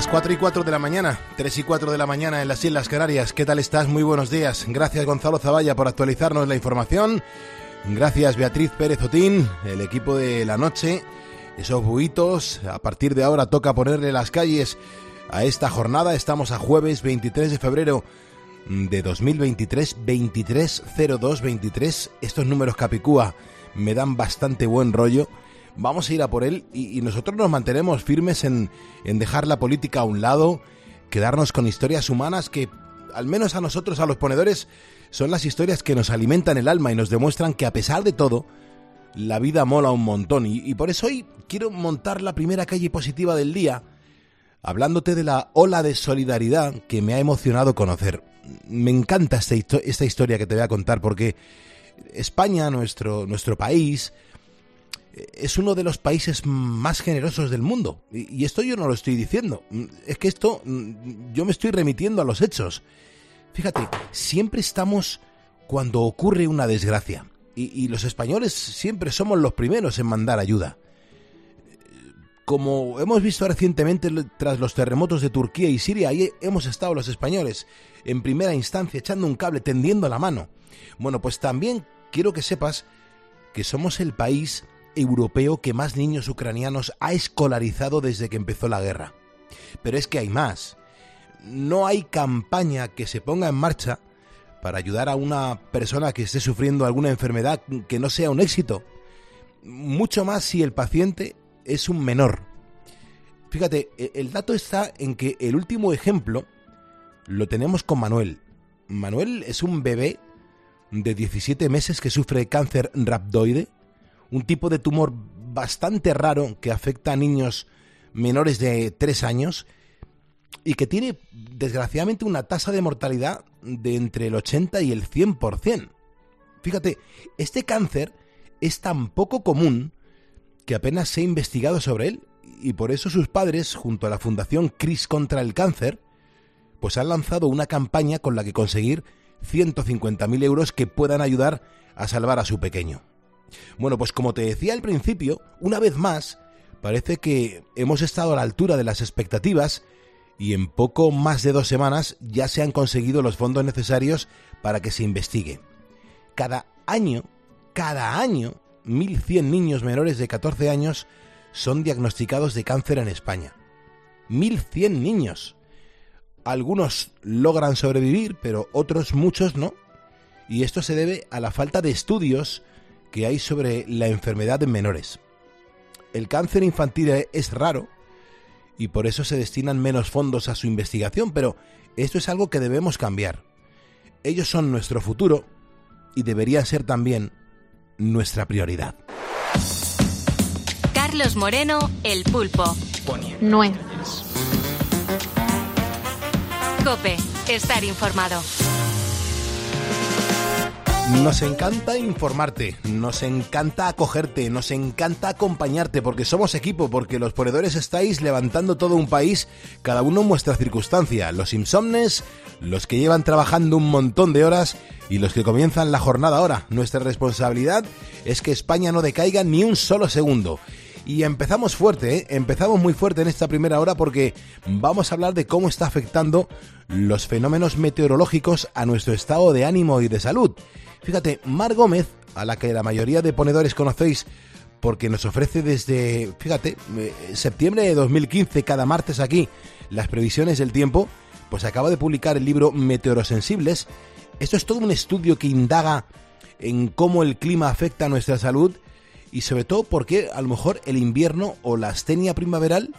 Las 4 y 4 de la mañana, 3 y 4 de la mañana en las Islas Canarias. ¿Qué tal estás? Muy buenos días. Gracias Gonzalo Zavalla por actualizarnos la información. Gracias Beatriz Pérez Otín, el equipo de la noche. Esos buitos, a partir de ahora toca ponerle las calles a esta jornada. Estamos a jueves 23 de febrero de 2023, 230223. Estos números Capicúa me dan bastante buen rollo vamos a ir a por él y, nosotros nos mantenemos firmes en, en dejar la política a un lado, quedarnos con historias humanas que, al menos a nosotros, a los ponedores, son las historias que nos alimentan el alma y nos demuestran que a pesar de todo, la vida mola un montón. Y, por eso hoy quiero montar la primera calle positiva del día, hablándote de la ola de solidaridad que me ha emocionado conocer. Me encanta esta, esta historia que te voy a contar porque España, nuestro, nuestro país, es uno de los países más generosos del mundo. Y, esto yo no lo estoy diciendo. Es que esto mm, yo me estoy remitiendo a los hechos. Fíjate, siempre estamos cuando ocurre una desgracia. Y, los españoles siempre somos los primeros en mandar ayuda. Como hemos visto recientemente tras los terremotos de Turquía y Siria, ahí hemos estado los españoles en primera instancia echando un cable, tendiendo la mano. Bueno, pues también quiero que sepas que somos el país europeo que más niños ucranianos ha escolarizado desde que empezó la guerra. Pero es que hay más. No hay campaña que se ponga en marcha para ayudar a una persona que esté sufriendo alguna enfermedad que no sea un éxito. Mucho más si el paciente es un menor. Fíjate, e, el dato está en que el último ejemplo lo tenemos con Manuel. Manuel es un bebé de 17 meses que sufre cáncer rhabdoide un tipo de tumor bastante raro que afecta a niños menores de 3 años y que tiene desgraciadamente una tasa de mortalidad de entre el 80 y el 100%. Fíjate, este cáncer es tan poco común que apenas se ha investigado sobre él y por eso sus padres, junto a la Fundación CRIS contra el Cáncer, pues han lanzado una campaña con la que conseguir 150.000 euros que puedan ayudar a salvar a su pequeño. Bueno, pues como te decía al principio, una vez más, parece que hemos estado a la altura de las expectativas y en poco más de dos semanas ya se han conseguido los fondos necesarios para que se investigue. Cada año, cada año, 1.100 niños menores de 14 años son diagnosticados de cáncer en España. 1.100 niños. Algunos logran sobrevivir, pero otros muchos no. Y esto se debe a la falta de estudios que hay sobre la enfermedad en menores. El cáncer infantil es raro y por eso se destinan menos fondos a su investigación, pero esto es algo que debemos cambiar. Ellos son nuestro futuro y deberían ser también nuestra prioridad. Carlos Moreno, El Pulpo. Nueve. Cope, estar informado. Nos encanta informarte, nos encanta acogerte, nos encanta acompañarte porque somos equipo, porque los ponedores estáis levantando todo un país, cada uno en vuestra circunstancia, los insomnes, los que llevan trabajando un montón de horas y los que comienzan la jornada ahora. Nuestra responsabilidad es que España no decaiga ni un solo segundo. Y empezamos fuerte, ¿eh? empezamos muy fuerte en esta primera hora porque vamos a hablar de cómo está afectando los fenómenos meteorológicos a nuestro estado de ánimo y de salud. Fíjate, Mar Gómez, a la que la mayoría de ponedores conocéis porque nos ofrece desde, fíjate, eh, septiembre de 2015 cada martes aquí las previsiones del tiempo, pues acaba de publicar el libro Meteorosensibles. Esto es todo un estudio que indaga en cómo el clima afecta a nuestra salud y sobre todo porque a lo mejor el invierno o la astenia primaveral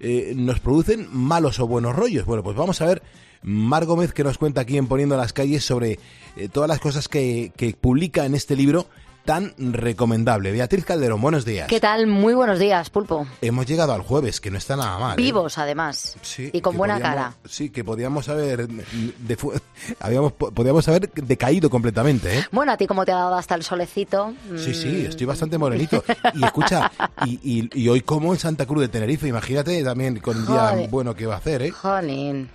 eh, nos producen malos o buenos rollos. Bueno, pues vamos a ver Mar Gómez que nos cuenta aquí en Poniendo las Calles sobre eh, todas las cosas que, que publica en este libro tan recomendable. Beatriz Calderón, buenos días. ¿Qué tal? Muy buenos días, Pulpo. Hemos llegado al jueves, que no está nada mal. ¿eh? Vivos, además. Sí, y con buena cara. Sí, que podíamos haber, de, habíamos, podíamos haber decaído completamente. ¿eh? Bueno, a ti como te ha dado hasta el solecito. Sí, sí, estoy bastante morenito. Y escucha, y, y, hoy como en Santa Cruz de Tenerife, imagínate también con el día bueno que va a hacer. ¿eh? Jolín.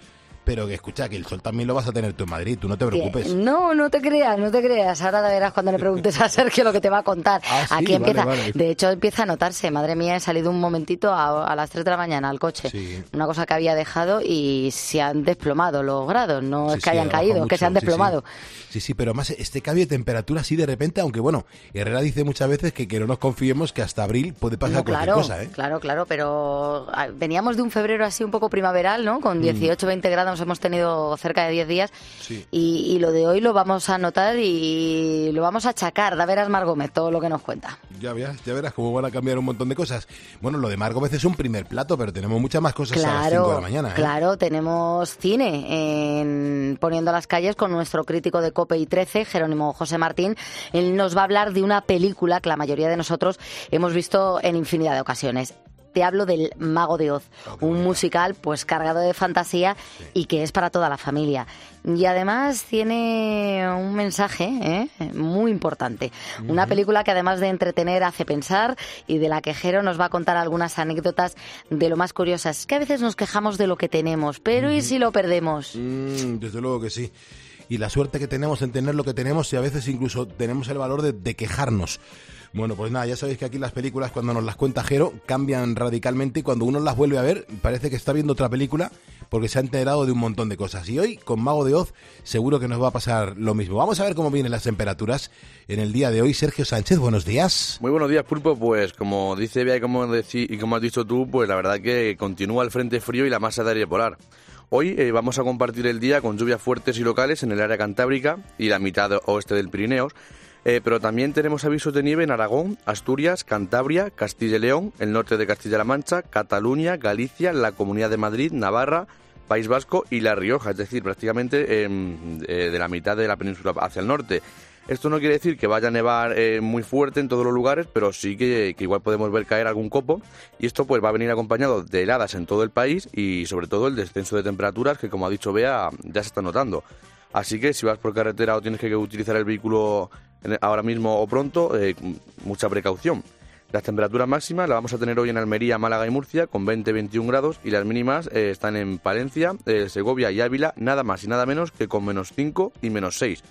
Pero que escucha, que el sol también lo vas a tener tú en Madrid, tú no te preocupes. No, no te creas, no te creas. Ahora verás cuando le preguntes a Sergio lo que te va a contar. Ah, sí, Aquí empieza. vale, vale. De hecho, empieza a notarse. Madre mía, he salido un momentito a, a las 3 de la mañana al coche. Sí. Una cosa que había dejado y se han desplomado los grados. No Sí, es que hayan caído, es que mucho, se han desplomado. Sí, sí, pero además este cambio de temperatura así de repente, aunque bueno, Herrera dice muchas veces que, que no nos confiemos que hasta abril puede pasar No, cualquier claro, cosa, ¿eh? claro, claro, pero ah, veníamos de un febrero así un poco primaveral, ¿no? Mm. Con 18, 20 grados hemos tenido cerca de 10 días Sí. y, y lo de hoy lo vamos a notar y lo vamos a achacar. Da veras Mar Gómez todo lo que nos cuenta. Ya verás, ya verás cómo van a cambiar un montón de cosas. Bueno, lo de Mar Gómez es un primer plato, pero tenemos muchas más cosas a las 5 de la mañana, ¿eh? claro, tenemos cine en Poniendo las calles con nuestro crítico de COPE y 13, Jerónimo José Martín. Él nos va a hablar de una película que la mayoría de nosotros hemos visto en infinidad de ocasiones. Te hablo del Mago de Oz, un musical pues cargado de fantasía y que es para toda la familia. Y además tiene un mensaje ¿eh? muy importante. Una película que además de entretener hace pensar y de la que Jero nos va a contar algunas anécdotas de lo más curiosas. Es que a veces nos quejamos de lo que tenemos, pero ¿y si lo perdemos? Mm, desde luego que sí. Y la suerte que tenemos en tener lo que tenemos y a veces incluso tenemos el valor de, de quejarnos. Bueno, pues nada, ya sabéis que aquí las películas cuando nos las cuenta Jero cambian radicalmente y cuando uno las vuelve a ver parece que está viendo otra película porque se ha enterado de un montón de cosas. Y hoy con Mago de Oz seguro que nos va a pasar lo mismo. Vamos a ver cómo vienen las temperaturas en el día de hoy. Sergio Sánchez, buenos días. Muy buenos días, Pulpo. Pues como dice Bea y como, deci- y como has dicho tú, pues la verdad que continúa el frente frío y la masa de aire polar. Hoy eh, vamos a compartir el día con lluvias fuertes y locales en el área cantábrica y la mitad oeste del Pirineos, eh, pero también tenemos avisos de nieve en Aragón, Asturias, Cantabria, Castilla y León, el norte de Castilla-La Mancha, Cataluña, Galicia, la Comunidad de Madrid, Navarra, País Vasco y La Rioja, es decir, prácticamente em, eh, de la mitad de la península hacia el norte. Esto no quiere decir que vaya a nevar eh, muy fuerte en todos los lugares, pero sí que, que igual podemos ver caer algún copo. Y esto pues va a venir acompañado de heladas en todo el país y sobre todo el descenso de temperaturas que, como ha dicho Bea, ya se está notando. Así que si vas por carretera o tienes que utilizar el vehículo ahora mismo o pronto, eh, mucha precaución. Las temperaturas máximas las vamos a tener hoy en Almería, Málaga y Murcia con 20-21 grados y las mínimas eh, están en Palencia, eh, Segovia y Ávila nada más y nada menos que con menos 5 y menos 6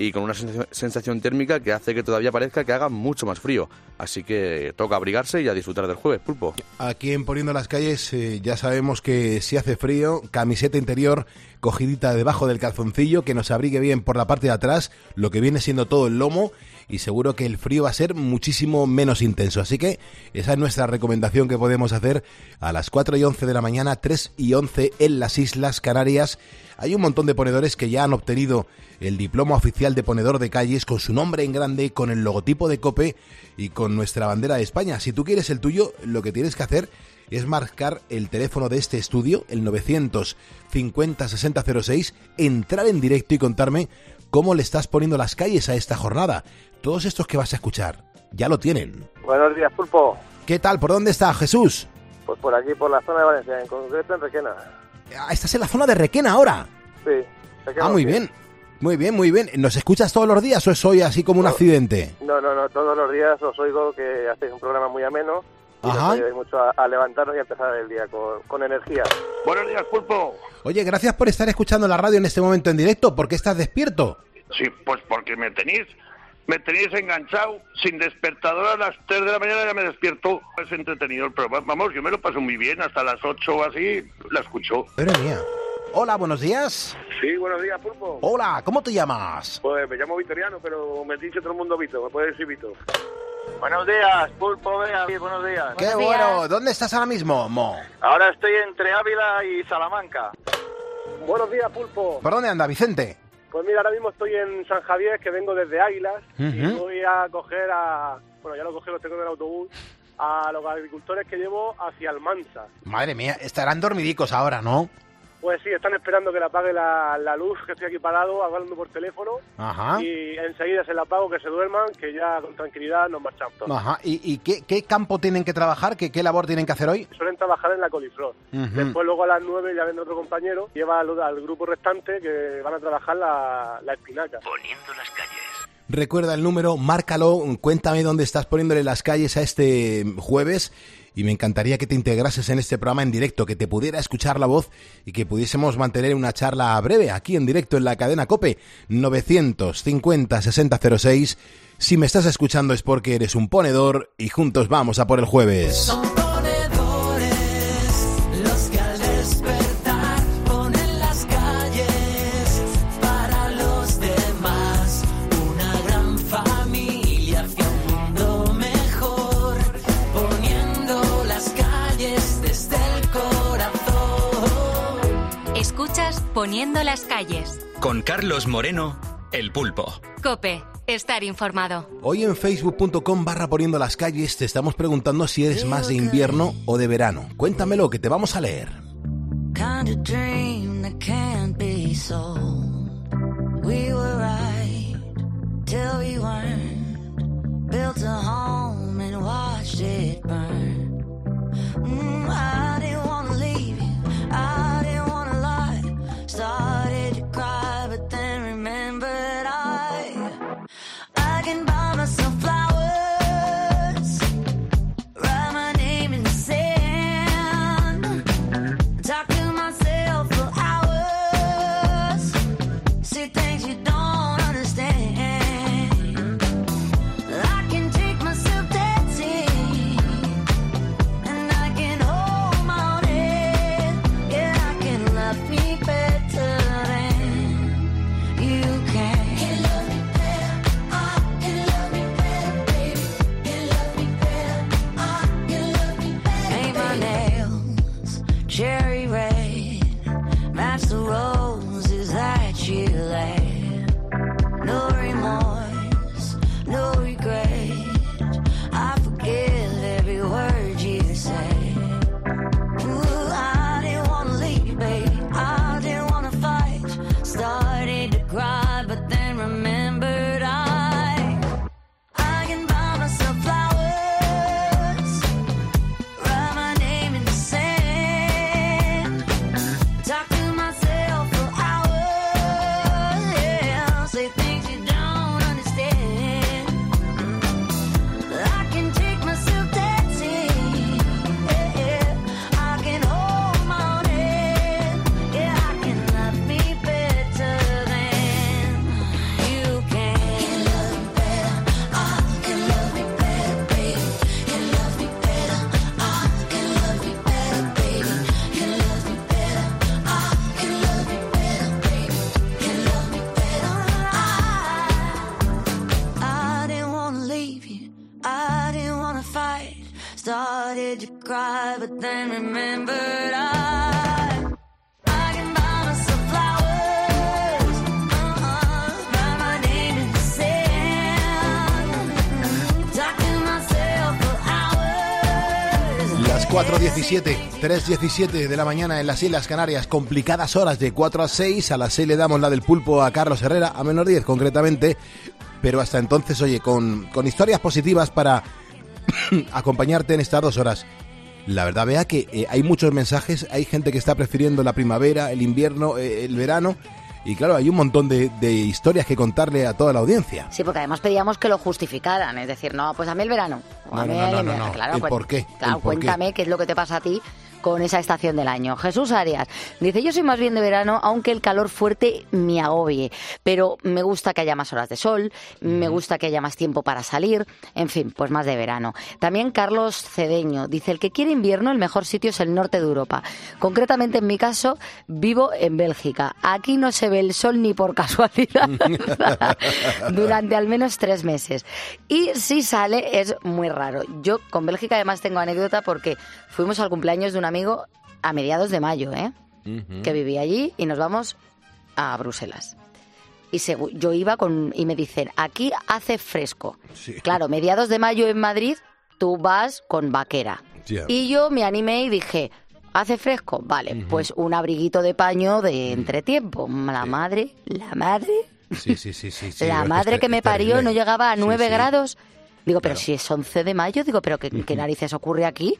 y con una sensación, térmica que hace que todavía parezca que haga mucho más frío. Así que toca abrigarse y a disfrutar del jueves, pulpo. Aquí en Poniendo las calles eh, ya sabemos que si hace frío, camiseta interior cogidita debajo del calzoncillo, que nos abrigue bien por la parte de atrás, lo que viene siendo todo el lomo, y seguro que el frío va a ser muchísimo menos intenso. Así que esa es nuestra recomendación que podemos hacer a las 4 y 11 de la mañana, 3 y 11 en las Islas Canarias. Hay un montón de ponedores que ya han obtenido el diploma oficial de ponedor de calles con su nombre en grande, con el logotipo de COPE y con nuestra bandera de España. Si tú quieres el tuyo, lo que tienes que hacer es marcar el teléfono de este estudio, el 950 6006, entrar en directo y contarme cómo le estás poniendo las calles a esta jornada. Todos estos que vas a escuchar ya lo tienen. Buenos días, Pulpo. ¿Qué tal? ¿Por dónde está Jesús? Pues por aquí, por la zona de Valencia, en concreto en Requena. Ah, estás en la zona de Requena ahora. Sí. Requena, Ah, muy sí. bien. Muy bien, muy bien. ¿Nos escuchas todos los días o es hoy así como un accidente? No, no, no, todos los días os oigo que hacéis un programa muy ameno y nos Ajá. ayudáis mucho a, a levantarnos y a empezar el día con, con energía. Buenos días, Pulpo. Oye, gracias por estar escuchando la radio en este momento en directo. ¿Por qué estás despierto? Sí, pues porque me tenéis, me tenéis enganchado sin despertador a las 3 de la mañana ya me despierto. Es entretenido el programa. Vamos, yo me lo paso muy bien. Hasta las 8 o así la escucho. Madre mía. Hola, buenos días. Sí, buenos días, Pulpo. Hola, ¿cómo te llamas? Pues me llamo Vitoriano, pero me dice todo el mundo Vito, me puede decir Vito. Buenos días, Pulpo, vea, buenos días. Qué Buenos bueno. días. ¿Dónde estás ahora mismo, Mo? Ahora estoy entre Ávila y Salamanca. Buenos días, Pulpo. ¿Por dónde anda, Vicente? Pues mira, ahora mismo estoy en San Javier, que vengo desde Águilas, y voy a coger a... Bueno, ya lo cogí, lo tengo en el autobús, a los agricultores que llevo hacia Almansa. Madre mía, estarán dormidicos ahora, ¿no? Pues sí, están esperando que le apague la, la luz, que estoy aquí parado, hablando por teléfono, Ajá. y enseguida se la apago, que se duerman, que ya con tranquilidad nos marchamos todos. Ajá. ¿Y, y qué, qué campo tienen que trabajar? ¿Qué, qué labor tienen que hacer hoy? Suelen trabajar en la coliflor. Después luego a las 9 ya viene otro compañero, lleva al, al grupo restante que van a trabajar la, la espinaca. Recuerda el número, márcalo, cuéntame dónde estás poniéndole las calles a este jueves y me encantaría que te integrases en este programa en directo, que te pudiera escuchar la voz y que pudiésemos mantener una charla breve aquí en directo en la cadena Cope 950 6006. Si me estás escuchando es porque eres un ponedor y juntos vamos a por el jueves. Poniendo las calles. Con Carlos Moreno, El Pulpo. Cope, estar informado. Hoy en facebook.com barra poniendo las calles te estamos preguntando si eres más de invierno o de verano. Cuéntamelo que te vamos a leer. kind of dream that can't be sold. We were right till we weren't. Built a home and watched it burn. Mm, I 4.17, 3.17 de la mañana en las Islas Canarias, complicadas horas de 4 a 6, a las 6 le damos la del pulpo a Carlos Herrera, a menos 10 concretamente, pero hasta entonces, oye, con, con historias positivas para acompañarte en estas dos horas. La verdad, vea que eh, hay muchos mensajes, hay gente que está prefiriendo la primavera, el invierno, eh, el verano, y claro, hay un montón de, de historias que contarle a toda la audiencia. Sí, porque además pedíamos que lo justificaran, es decir, no, pues a mí el verano. o a No, mí no, no, el no, invierno. no. Claro, ¿El cuen- por qué? Claro, ¿El por qué? cuéntame qué es lo que te pasa a ti con esa estación del año. Jesús Arias dice, yo soy más bien de verano, aunque el calor fuerte me agobie, pero me gusta que haya más horas de sol, me gusta que haya más tiempo para salir, en fin, pues más de verano. También Carlos Cedeño dice, el que quiere invierno, el mejor sitio es el norte de Europa. Concretamente, en mi caso, vivo en Bélgica. Aquí no se ve el sol ni por casualidad durante al menos tres meses. Y si sale, es muy raro. Yo con Bélgica además tengo anécdota porque fuimos al cumpleaños de un amigo a mediados de mayo, ¿eh? que vivía allí y nos vamos a Bruselas. Y segu- yo iba con y me dicen, aquí hace fresco. Sí. Claro, mediados de mayo en Madrid, tú vas con vaquera. Y yo me animé y dije, ¿hace fresco? Vale, pues un abriguito de paño de entretiempo. La madre, la madre, Sí, sí, sí, sí. sí, la madre que me parió terrible. no llegaba a Sí, 9 sí. grados. Digo, pero Claro. si es 11 de mayo, digo, pero ¿qué, qué narices ocurre aquí?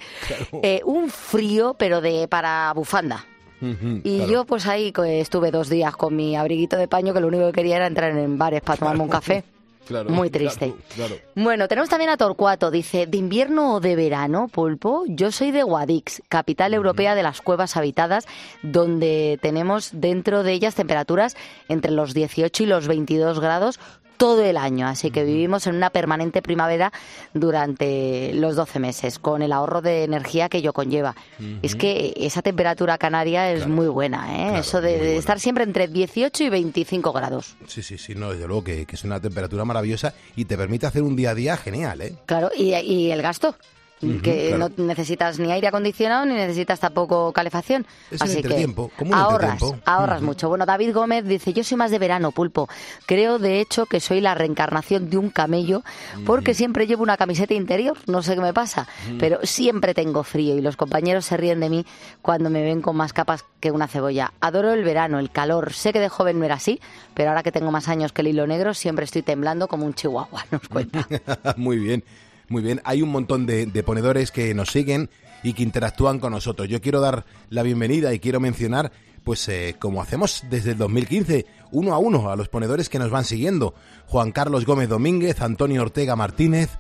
Eh, un frío, pero de para bufanda. Y claro. yo pues ahí estuve dos días con mi abriguito de paño que lo único que quería era entrar en bares para tomarme un café. Claro, Muy triste. claro, claro. Bueno, tenemos también a Torcuato. Dice, ¿de invierno o de verano, Pulpo? Yo soy de Guadix, capital europea de las cuevas habitadas, donde tenemos dentro de ellas temperaturas entre los 18 y los 22 grados todo el año. Así que vivimos en una permanente primavera durante los 12 meses, con el ahorro de energía que ello conlleva. Es que esa temperatura canaria es muy buena, ¿eh? Claro, Eso de, muy de buena. estar siempre entre 18 y 25 grados. Sí, sí, sí, no, desde luego que, que es una temperatura maravillosa y te permite hacer un día a día genial, ¿eh? Claro, y, y el gasto. Que claro. no necesitas ni aire acondicionado ni necesitas tampoco calefacción. Es Así que como ahorras, ahorras Ujú. mucho. Bueno, David Gómez dice, yo soy más de verano, pulpo. Creo, de hecho, que soy la reencarnación de un camello porque siempre llevo una camiseta interior. No sé qué me pasa, pero siempre tengo frío y los compañeros se ríen de mí cuando me ven con más capas que una cebolla. Adoro el verano, el calor. Sé que de joven no era así, pero ahora que tengo más años que el hilo negro, siempre estoy temblando como un chihuahua, nos cuenta. muy bien, muy bien. Hay un montón de, ponedores que nos siguen y que interactúan con nosotros. Yo quiero dar la bienvenida y quiero mencionar, pues eh, como hacemos desde el 2015, uno a uno a los ponedores que nos van siguiendo. Juan Carlos Gómez Domínguez, Antonio Ortega Martínez,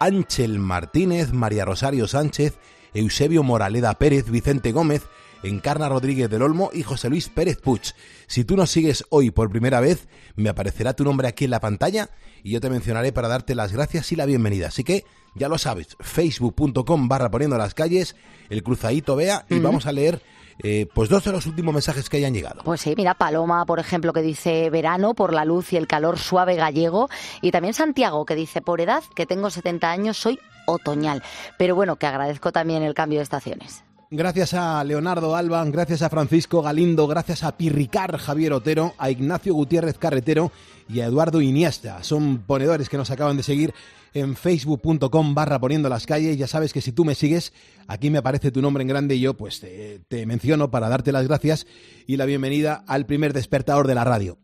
Ángel Martínez, María Rosario Sánchez, Eusebio Moraleda Pérez, Vicente Gómez, Encarna Rodríguez del Olmo y José Luis Pérez Puch. Si tú nos sigues hoy por primera vez, me aparecerá tu nombre aquí en la pantalla y yo te mencionaré para darte las gracias y la bienvenida. Así que ya lo sabes, facebook.com barra poniendo las calles, el cruzadito vea y vamos a leer eh, pues dos de los últimos mensajes que hayan llegado. Pues sí, mira, Paloma, por ejemplo, que dice verano por la luz y el calor suave gallego. Y también Santiago, que dice por edad, que tengo 70 años, soy otoñal. Pero bueno, que agradezco también el cambio de estaciones. Gracias a Leonardo Alban, gracias a Francisco Galindo, gracias a Pirricar Javier Otero, a Ignacio Gutiérrez Carretero y a Eduardo Iniesta. Son ponedores que nos acaban de seguir en facebook.com barra poniendo las calles. Ya sabes que si tú me sigues, aquí me aparece tu nombre en grande y yo pues te, te menciono para darte las gracias y la bienvenida al primer despertador de la radio.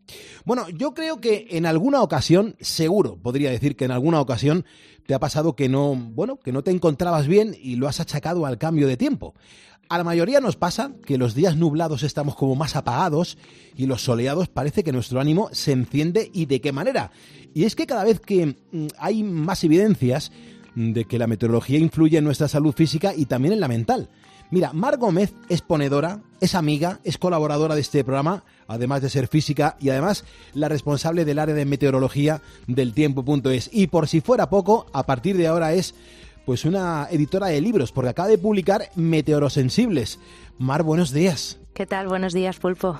Bueno, yo creo que en alguna ocasión, seguro podría decir que en alguna ocasión te ha pasado que no, bueno, que no te encontrabas bien y lo has achacado al cambio de tiempo. A la mayoría nos pasa que los días nublados estamos como más apagados y los soleados parece que nuestro ánimo se enciende y de qué manera. Y es que cada vez que mm, hay más evidencias de que la meteorología influye en nuestra salud física y también en la mental. Mira, Mar Gómez es ponedora, es amiga, es colaboradora de este programa, además de ser física y además la responsable del área de meteorología del tiempo.es. Y por si fuera poco, a partir de ahora es pues una editora de libros, porque acaba de publicar Meteorosensibles. Mar, buenos días. ¿Qué tal? Buenos días, Pulpo.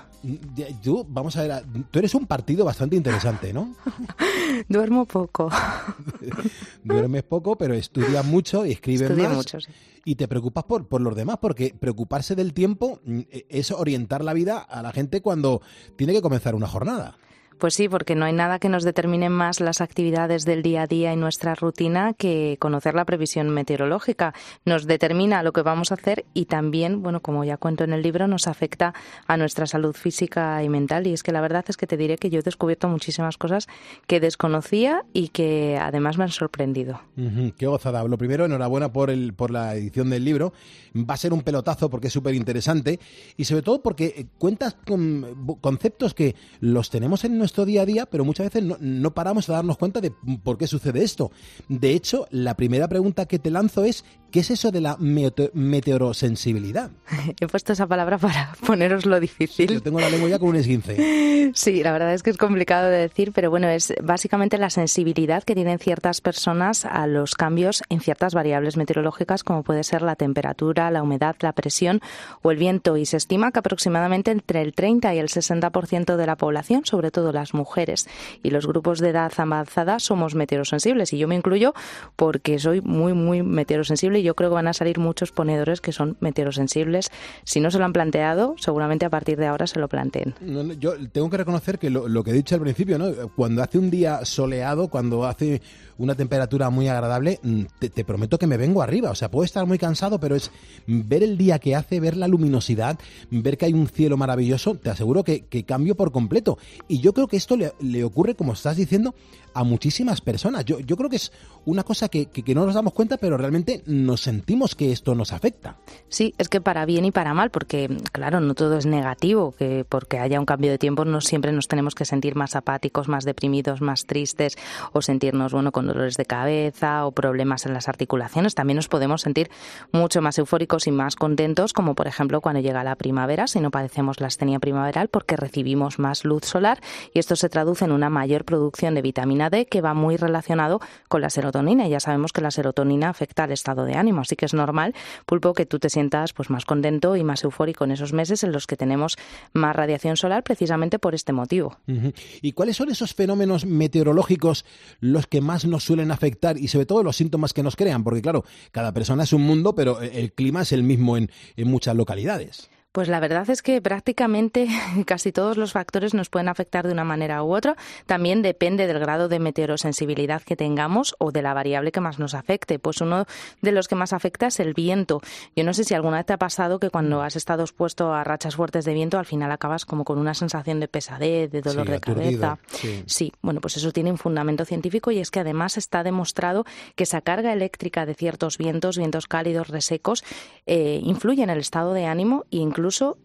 Tú, vamos a ver, tú eres un partido bastante interesante, ¿no? Duermo poco. Duermes poco, pero estudias mucho y escribes Estudio más. mucho, sí. Y te preocupas por, por los demás, porque preocuparse del tiempo mm, es orientar la vida a la gente cuando tiene que comenzar una jornada. Pues sí, porque no hay nada que nos determine más las actividades del día a día y nuestra rutina que conocer la previsión meteorológica. Nos determina lo que vamos a hacer y también, bueno, como ya cuento en el libro, nos afecta a nuestra salud física y mental. Y es que la verdad es que te diré que yo he descubierto muchísimas cosas que desconocía y que además me han sorprendido. Qué gozada. Lo primero, enhorabuena por, el, por la edición del libro. Va a ser un pelotazo porque es súper interesante y sobre todo porque eh, cuentas con conceptos que los tenemos en nuestro día a día, pero muchas veces no, no paramos a darnos cuenta de por qué sucede esto. De hecho, la primera pregunta que te lanzo es, ¿qué es eso de la mete- meteorosensibilidad? He puesto esa palabra para poneros lo difícil. Yo tengo la lengua ya con un esguince. Sí, la verdad es que es complicado de decir, pero bueno, es básicamente la sensibilidad que tienen ciertas personas a los cambios en ciertas variables meteorológicas, como puede ser la temperatura, la humedad, la presión o el viento. Y se estima que aproximadamente entre el 30 y el 60% de la población, sobre todo las mujeres y los grupos de edad avanzada, somos meteorosensibles. Y yo me incluyo porque soy muy, muy meteorosensible y yo creo que van a salir muchos ponedores que son meteorosensibles. Si no se lo han planteado, seguramente a partir de ahora se lo planteen. No, no, yo tengo que reconocer que lo, lo que he dicho al principio, ¿no? Cuando hace un día soleado, cuando hace una temperatura muy agradable, mm, te, prometo que me vengo arriba. O sea, puedo estar muy cansado, pero es ver el día que hace, ver la luminosidad, ver que hay un cielo maravilloso, te aseguro que, que cambio por completo. Y yo creo que esto le, le ocurre, como estás diciendo, a muchísimas personas. Yo, yo creo que es una cosa que, que- no nos damos cuenta, pero realmente nos nos sentimos que esto nos afecta. Sí, es que para bien y para mal, porque claro, no todo es negativo, que porque haya un cambio de tiempo no siempre nos tenemos que sentir más apáticos, más deprimidos, más tristes o sentirnos bueno con dolores de cabeza o problemas en las articulaciones. También nos podemos sentir mucho más eufóricos y más contentos, como por ejemplo cuando llega la primavera, si no padecemos la astenia primaveral, porque recibimos más luz solar y esto se traduce en una mayor producción de vitamina D que va muy relacionado con la serotonina. Y ya sabemos que la serotonina afecta al estado de ánimo, así que es normal, Pulpo, que tú te sientas pues más contento y más eufórico en esos meses en los que tenemos más radiación solar precisamente por este motivo. ¿Y cuáles son esos fenómenos meteorológicos los que más nos suelen afectar y sobre todo los síntomas que nos crean? Porque claro, cada persona es un mundo, pero el clima es el mismo en, en muchas localidades. Pues la verdad es que prácticamente casi todos los factores nos pueden afectar de una manera u otra. También depende del grado de meteorosensibilidad que tengamos o de la variable que más nos afecte. Pues uno de los que más afecta es el viento. Yo no sé si alguna vez te ha pasado que cuando has estado expuesto a rachas fuertes de viento, al final acabas como con una sensación de pesadez, de dolor de cabeza. Sí. sí, bueno, pues eso tiene un fundamento científico y es que además está demostrado que esa carga eléctrica de ciertos vientos, vientos cálidos, resecos, eh, influye en el estado de ánimo e incluso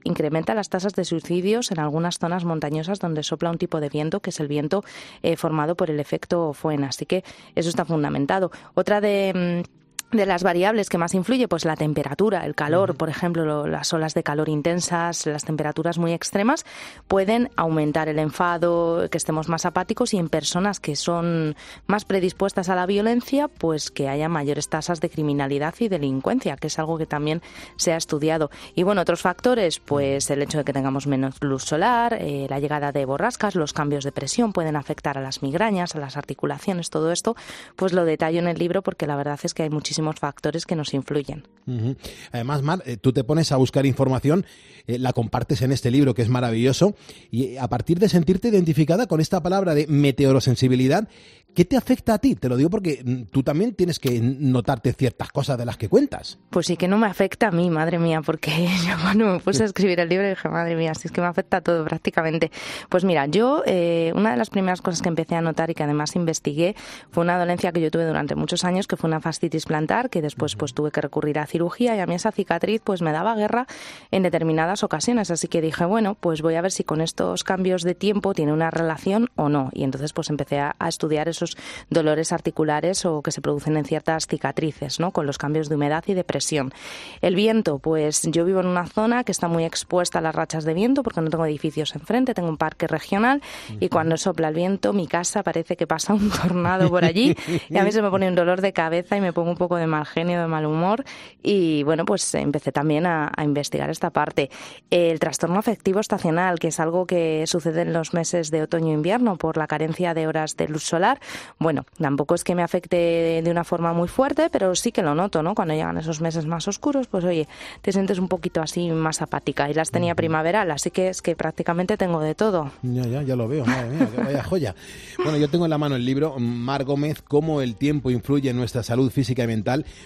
incrementa las tasas de suicidios en algunas zonas montañosas donde sopla un tipo de viento que es el viento eh, formado por el efecto Foehn. Así que eso está fundamentado. Otra de. mm, de las variables que más influye, pues la temperatura, el calor, por ejemplo, lo- las olas de calor intensas, las temperaturas muy extremas, pueden aumentar el enfado, que estemos más apáticos y en personas que son más predispuestas a la violencia, pues que haya mayores tasas de criminalidad y delincuencia, que es algo que también se ha estudiado. Y bueno, otros factores, pues el hecho de que tengamos menos luz solar, eh, la llegada de borrascas, los cambios de presión pueden afectar a las migrañas, a las articulaciones, todo esto, pues lo detallo en el libro porque la verdad es que hay muchísimos factores que nos influyen. Ujú. Además, Mar, eh, tú te pones a buscar información, eh, la compartes en este libro que es maravilloso, y eh, a partir de sentirte identificada con esta palabra de meteorosensibilidad, ¿qué te afecta a ti? Te lo digo porque mm, tú también tienes que notarte ciertas cosas de las que cuentas. Pues sí que no me afecta a mí, madre mía, porque yo cuando me puse a escribir el libro dije, madre mía, si es que me afecta a todo prácticamente. Pues mira, yo eh, una de las primeras cosas que empecé a notar y que además investigué fue una dolencia que yo tuve durante muchos años, que fue una fascitis que después pues tuve que recurrir a cirugía y a mí esa cicatriz pues me daba guerra en determinadas ocasiones, así que dije, bueno, pues voy a ver si con estos cambios de tiempo tiene una relación o no. Y entonces pues empecé a, a estudiar esos dolores articulares o que se producen en ciertas cicatrices, ¿no? Con los cambios de humedad y de presión. El viento, pues yo vivo en una zona que está muy expuesta a las rachas de viento porque no tengo edificios enfrente, tengo un parque regional y cuando sopla el viento mi casa parece que pasa un tornado por allí y a mí se me pone un dolor de cabeza y me pongo un poco de mal genio, de mal humor y bueno, pues empecé también a, a investigar esta parte. El trastorno afectivo estacional, que es algo que sucede en los meses de otoño e invierno por la carencia de horas de luz solar, bueno, tampoco es que me afecte de una forma muy fuerte, pero sí que lo noto, ¿no? Cuando llegan esos meses más oscuros, pues oye, te sientes un poquito así más apática. Y las tenía primaveral, así que es que prácticamente tengo de todo. Ya, ya, ya lo veo, madre mía, que vaya joya. Bueno, yo tengo en la mano el libro Mar Gómez, cómo el tiempo influye en nuestra salud física y mental,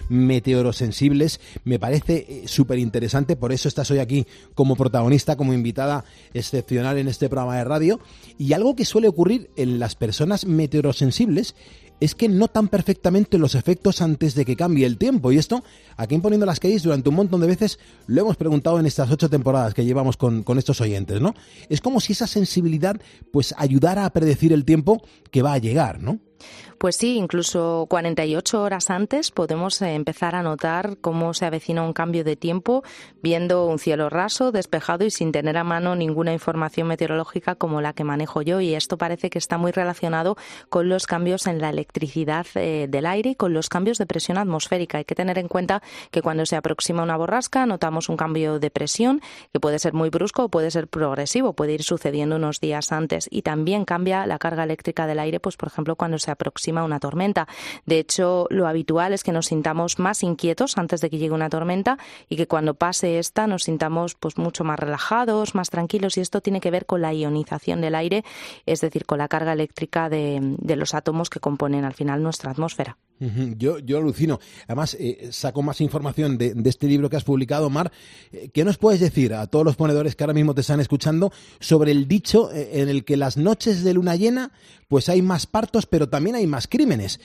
meteorosensibles. Me parece súper interesante, por eso estás hoy aquí como protagonista, como invitada excepcional en este programa de radio. Y algo que suele ocurrir en las personas meteorosensibles es que notan perfectamente los efectos antes de que cambie el tiempo. Y esto, aquí en Poniendo las Calles, durante un montón de veces lo hemos preguntado en estas ocho temporadas que llevamos con, con estos oyentes, ¿no? Es como si esa sensibilidad, pues, ayudara a predecir el tiempo que va a llegar, ¿no? Pues sí, incluso 48 horas antes podemos eh, empezar a notar cómo se avecina un cambio de tiempo viendo un cielo raso, despejado y sin tener a mano ninguna información meteorológica como la que manejo yo. Y esto parece que está muy relacionado con los cambios en la electricidad eh, del aire y con los cambios de presión atmosférica. Hay que tener en cuenta que cuando se aproxima una borrasca notamos un cambio de presión que puede ser muy brusco o puede ser progresivo, puede ir sucediendo unos días antes. Y también cambia la carga eléctrica del aire, pues por ejemplo cuando se aproxima una tormenta. De hecho, lo habitual es que nos sintamos más inquietos antes de que llegue una tormenta y que cuando pase esta nos sintamos pues mucho más relajados, más tranquilos y esto tiene que ver con la ionización del aire, es decir, con la carga eléctrica de, de los átomos que componen al final nuestra atmósfera. Yo, yo alucino. Además, eh, saco más información de, de este libro que has publicado, Mar. Eh, ¿Qué nos puedes decir a todos los ponedores que ahora mismo te están escuchando sobre el dicho eh, en el que las noches de luna llena, pues hay más partos, pero también hay más crímenes?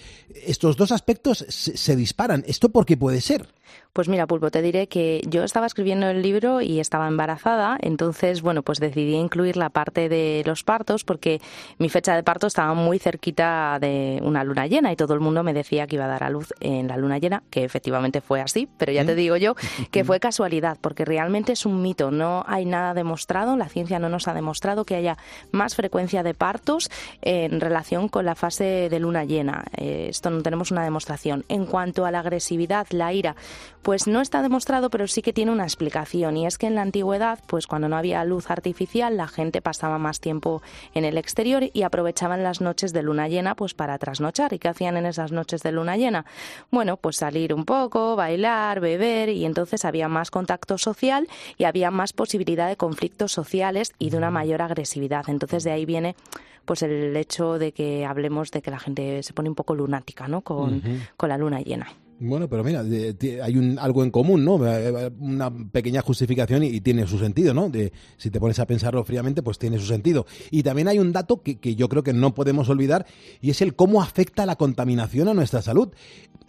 Estos dos aspectos se, se disparan. ¿Esto por qué puede ser? Pues mira, Pulpo, te diré que yo estaba escribiendo el libro y estaba embarazada, entonces, bueno, pues decidí incluir la parte de los partos porque mi fecha de parto estaba muy cerquita de una luna llena y todo el mundo me decía que iba a dar a luz en la luna llena, que efectivamente fue así, pero ya te digo yo que fue casualidad, porque realmente es un mito, no hay nada demostrado, la ciencia no nos ha demostrado que haya más frecuencia de partos en relación con la fase de luna llena. Eh, esto no tenemos una demostración. En cuanto a la agresividad, la ira, pues no está demostrado, pero sí que tiene una explicación. Y es que en la antigüedad, pues cuando no había luz artificial, la gente pasaba más tiempo en el exterior y aprovechaban las noches de luna llena pues para trasnochar. ¿Y qué hacían en esas noches de luna llena? Bueno, pues salir un poco, bailar, beber, y entonces había más contacto social y había más posibilidad de conflictos sociales y de una mayor agresividad. Entonces de ahí viene pues el hecho de que hablemos de que la gente se pone un poco lunática, ¿no? Con, con la luna llena. Bueno, pero mira, hay un, algo en común, ¿no? Eh, Una pequeña justificación y, y tiene su sentido, ¿no? De, si te pones a pensarlo fríamente, pues tiene su sentido. Y también hay un dato que, que yo creo que no podemos olvidar y es el cómo afecta la contaminación a nuestra salud.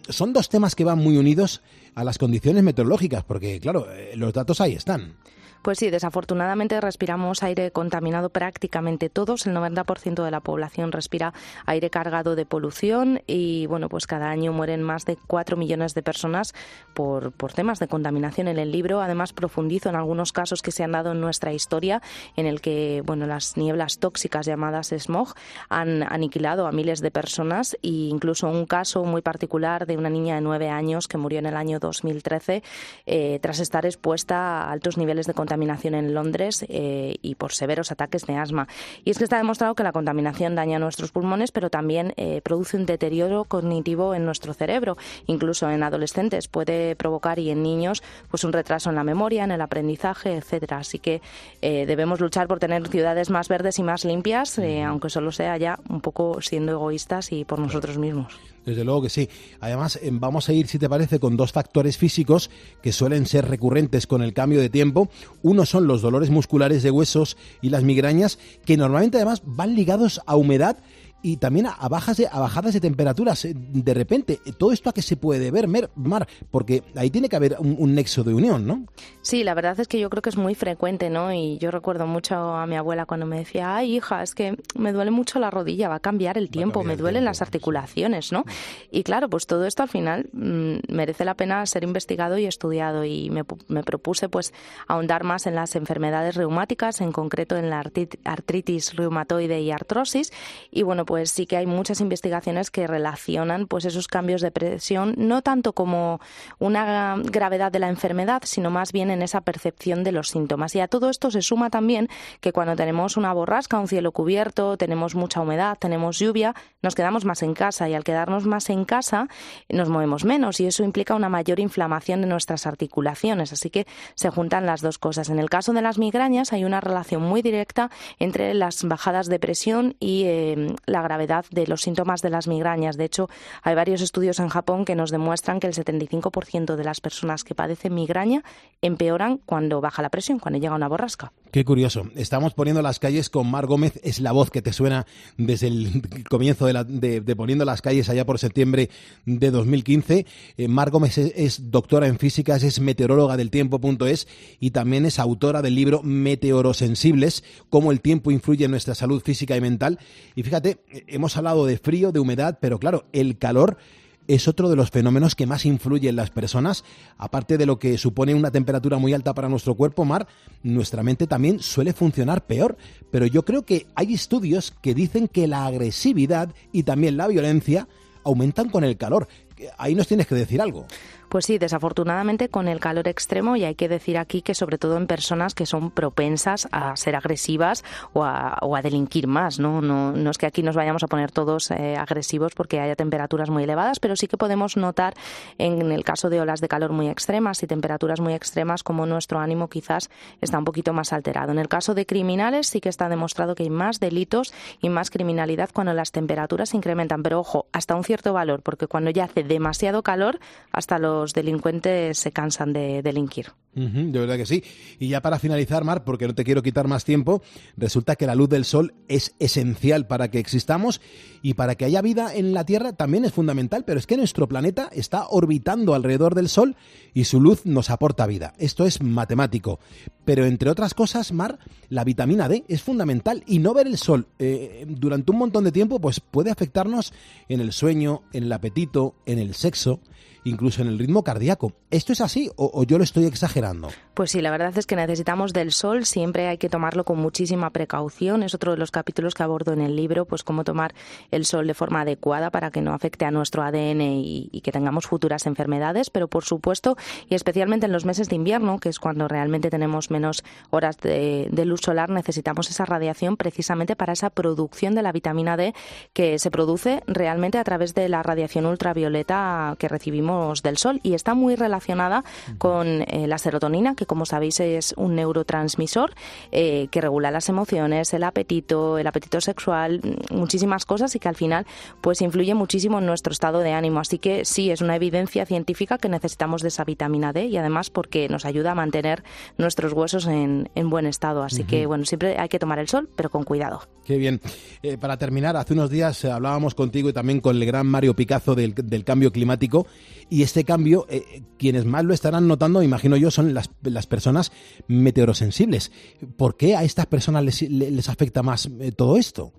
Son dos temas que van muy unidos a las condiciones meteorológicas, porque claro, eh, los datos ahí están. Pues sí, desafortunadamente respiramos aire contaminado prácticamente todos. El 90% de la población respira aire cargado de polución y bueno, pues cada año mueren más de 4 millones de personas por, por temas de contaminación en el libro. Además, profundizo en algunos casos que se han dado en nuestra historia en el que bueno, las nieblas tóxicas llamadas smog han aniquilado a miles de personas e incluso un caso muy particular de una niña de 9 años que murió en el año 2013 eh, tras estar expuesta a altos niveles de contaminación en Londres eh, y por severos ataques de asma. Y es que está demostrado que la contaminación daña nuestros pulmones, pero también eh, produce un deterioro cognitivo en nuestro cerebro. Incluso en adolescentes puede provocar y en niños pues un retraso en la memoria, en el aprendizaje, etcétera. Así que eh, debemos luchar por tener ciudades más verdes y más limpias, eh, aunque solo sea ya un poco siendo egoístas y por nosotros mismos. Desde luego que sí. Además, eh, vamos a ir, si te parece, con dos factores físicos que suelen ser recurrentes con el cambio de tiempo. Uno son los dolores musculares de huesos y las migrañas, que normalmente además van ligados a humedad y también a, bajas de, a bajadas de temperaturas. Eh, De repente, eh, todo esto a qué se puede ver, Mar, porque ahí tiene que haber un, un nexo de unión, ¿no? Sí, la verdad es que yo creo que es muy frecuente, ¿no? Y yo recuerdo mucho a mi abuela cuando me decía, ay, hija, es que me duele mucho la rodilla, va a cambiar el tiempo, me duelen las articulaciones, ¿no? Y claro, pues todo esto al final mm, merece la pena ser investigado y estudiado y me, me propuse pues ahondar más en las enfermedades reumáticas, en concreto en la artritis reumatoide y artrosis. Y bueno, pues sí que hay muchas investigaciones que relacionan pues esos cambios de presión no tanto como una gravedad de la enfermedad, sino más bien en esa percepción de los síntomas. Y a todo esto se suma también que cuando tenemos una borrasca, un cielo cubierto, tenemos mucha humedad, tenemos lluvia, nos quedamos más en casa y al quedarnos más en casa nos movemos menos y eso implica una mayor inflamación de nuestras articulaciones. Así que se juntan las dos cosas. En el caso de las migrañas hay una relación muy directa entre las bajadas de presión y eh, la gravedad de los síntomas de las migrañas. De hecho, hay varios estudios en Japón que nos demuestran que el 75% de las personas que padecen migraña empeoran cuando baja la presión, cuando llega una borrasca. Qué curioso. Estamos poniendo las calles con Mar Gómez. Es la voz que te suena desde el comienzo de, Poniendo las calles allá por septiembre de 2015. Eh, Mar Gómez es, es doctora en físicas, es meteoróloga del tiempo.es y también es autora del libro Meteorosensibles, cómo el tiempo influye en nuestra salud física y mental. Y fíjate, hemos hablado de frío, de humedad, pero claro, el calor es otro de los fenómenos que más influye en las personas. Aparte de lo que supone una temperatura muy alta para nuestro cuerpo, Mar, nuestra mente también suele funcionar peor. Pero yo creo que hay estudios que dicen que la agresividad y también la violencia aumentan con el calor. Ahí nos tienes que decir algo. Pues sí, desafortunadamente con el calor extremo y hay que decir aquí que sobre todo en personas que son propensas a ser agresivas o a, o a delinquir más, ¿no? ¿no? Es que aquí nos vayamos a poner todos eh, agresivos porque haya temperaturas muy elevadas, pero sí que podemos notar en el caso de olas de calor muy extremas y temperaturas muy extremas como nuestro ánimo quizás está un poquito más alterado. En el caso de criminales sí que está demostrado que hay más delitos y más criminalidad cuando las temperaturas se incrementan, pero ojo, hasta un cierto valor, porque cuando ya hace demasiado calor, hasta los delincuentes se cansan de delinquir. De verdad que sí. Y ya para finalizar, Mar, porque no te quiero quitar más tiempo, resulta que la luz del sol es esencial para que existamos y para que haya vida en la Tierra también es fundamental, pero es que nuestro planeta está orbitando alrededor del sol y su luz nos aporta vida. Esto es matemático. Pero entre otras cosas, Mar, la vitamina D es fundamental y no ver el sol eh, durante un montón de tiempo pues puede afectarnos en el sueño, en el apetito, en el sexo incluso en el ritmo cardíaco. ¿Esto es así o, o, yo lo estoy exagerando? Pues sí, la verdad es que necesitamos del sol, siempre hay que tomarlo con muchísima precaución. Es otro de los capítulos que abordo en el libro, pues cómo tomar el sol de forma adecuada para que no afecte a nuestro ADN y, y que tengamos futuras enfermedades. Pero por supuesto, y especialmente en los meses de invierno, que es cuando realmente tenemos menos horas de, de luz solar, necesitamos esa radiación precisamente para esa producción de la vitamina D que se produce realmente a través de la radiación ultravioleta que recibimos del sol y está muy relacionada con eh, la serotonina, que como sabéis es un neurotransmisor eh, que regula las emociones, el apetito, el apetito sexual, muchísimas cosas y que al final pues influye muchísimo en nuestro estado de ánimo. Así que sí, es una evidencia científica que necesitamos de esa vitamina D y además porque nos ayuda a mantener nuestros huesos en, en buen estado. Así uh -huh. que bueno, siempre hay que tomar el sol, pero con cuidado. Qué bien. Eh, para terminar, hace unos días eh, hablábamos contigo y también con el gran Mario Picazo del, del cambio climático y este cambio, eh, quienes más lo estarán notando, imagino yo, son las, las personas meteorosensibles. ¿Por qué a estas personas les, les afecta más eh, todo esto?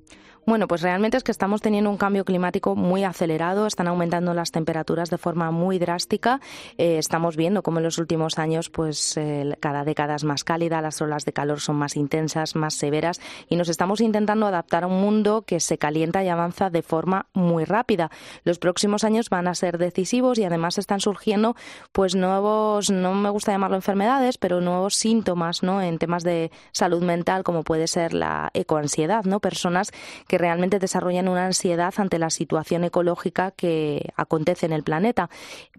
Bueno, pues realmente es que estamos teniendo un cambio climático muy acelerado, están aumentando las temperaturas de forma muy drástica. Eh, estamos viendo cómo en los últimos años, pues cada década es más cálida, las olas de calor son más intensas, más severas y nos estamos intentando adaptar a un mundo que se calienta y avanza de forma muy rápida. Los próximos años van a ser decisivos y además están surgiendo pues nuevos, no me gusta llamarlo enfermedades, pero nuevos síntomas, ¿no? En temas de salud mental como puede ser la ecoansiedad, ¿no? Personas que realmente desarrollan una ansiedad ante la situación ecológica que acontece en el planeta.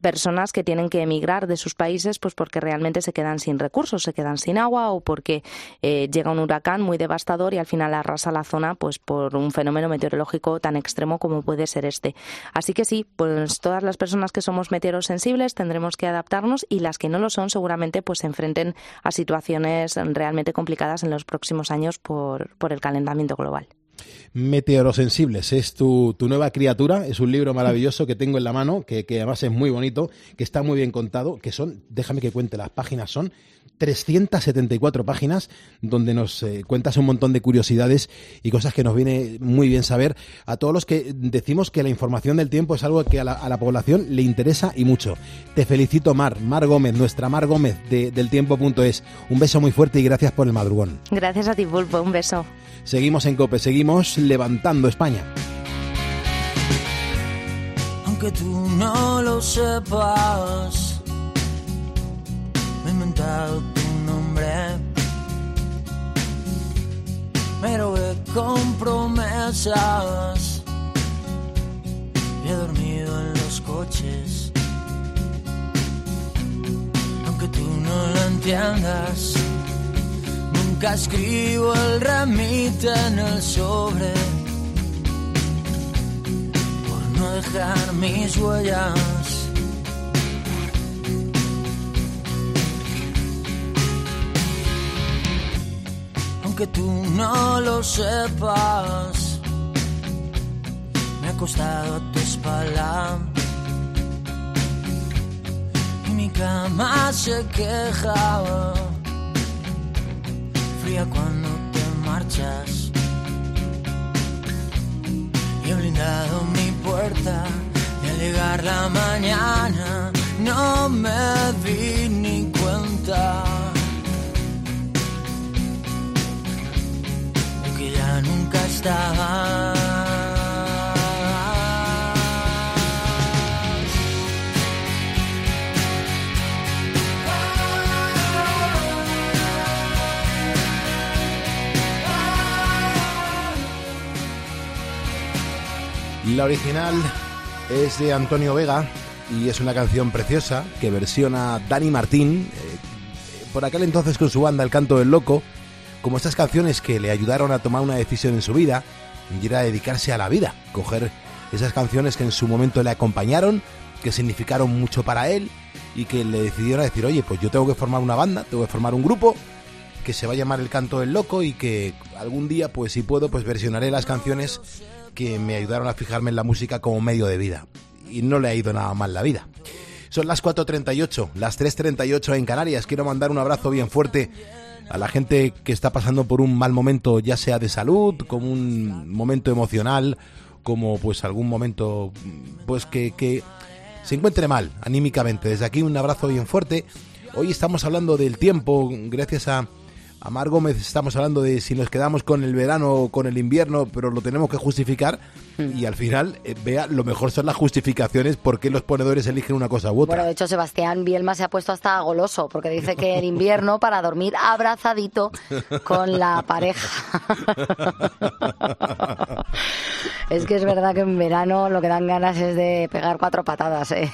Personas que tienen que emigrar de sus países pues porque realmente se quedan sin recursos, se quedan sin agua o porque eh, llega un huracán muy devastador y al final arrasa la zona pues por un fenómeno meteorológico tan extremo como puede ser este. Así que sí, pues todas las personas que somos meteorosensibles tendremos que adaptarnos y las que no lo son seguramente pues se enfrenten a situaciones realmente complicadas en los próximos años por, por el calentamiento global. Meteorosensibles es tu, tu, nueva criatura, es un libro maravilloso que tengo en la mano, que, que, además es muy bonito, que está muy bien contado, que son, déjame que cuente las páginas, son 374 páginas donde nos eh, cuentas un montón de curiosidades y cosas que nos viene muy bien saber a todos los que decimos que la información del tiempo es algo que a la, a la población le interesa y mucho. Te felicito Mar, Mar Gómez, nuestra Mar Gómez de, del tiempo.es. Un beso muy fuerte y gracias por el madrugón. Gracias a ti, Pulpo, un beso. Seguimos en Cope, seguimos levantando España. Aunque tú no lo sepas, tu nombre. Me robé con promesas y he dormido en los coches. Aunque tú no lo entiendas Nunca escribo el remite en el sobre por no dejar mis huellas. Aunque tú no lo sepas, me ha costado a tu espalda. Y mi cama se quejaba cuando te marchas. Y he blindado mi puerta y al llegar la mañana no me di ni cuenta. La original es de Antonio Vega y es una canción preciosa que versiona Dani Martín, eh, por aquel entonces con su banda El Canto del Loco, como estas canciones que le ayudaron a tomar una decisión en su vida y era dedicarse a la vida, coger esas canciones que en su momento le acompañaron, que significaron mucho para él y que le decidieron decir, oye, pues yo tengo que formar una banda, tengo que formar un grupo que se va a llamar El Canto del Loco y que algún día, pues si puedo, pues versionaré las canciones que me ayudaron a fijarme en la música como medio de vida. Y no le ha ido nada mal la vida. Son las 4.38, las 3.38 en Canarias. Quiero mandar un abrazo bien fuerte a la gente que está pasando por un mal momento, ya sea de salud, como un momento emocional, como pues algún momento pues que, que se encuentre mal anímicamente. Desde aquí un abrazo bien fuerte. Hoy estamos hablando del tiempo, gracias a a Mar Gómez estamos hablando de si nos quedamos con el verano o con el invierno, pero lo tenemos que justificar. Y al final, eh, vea, lo mejor son las justificaciones por qué los ponedores eligen una cosa u otra. Bueno, de hecho, Sebastián Bielma se ha puesto hasta goloso, porque dice que en invierno para dormir abrazadito con la pareja. es que es verdad que en verano lo que dan ganas es de pegar cuatro patadas, ¿eh?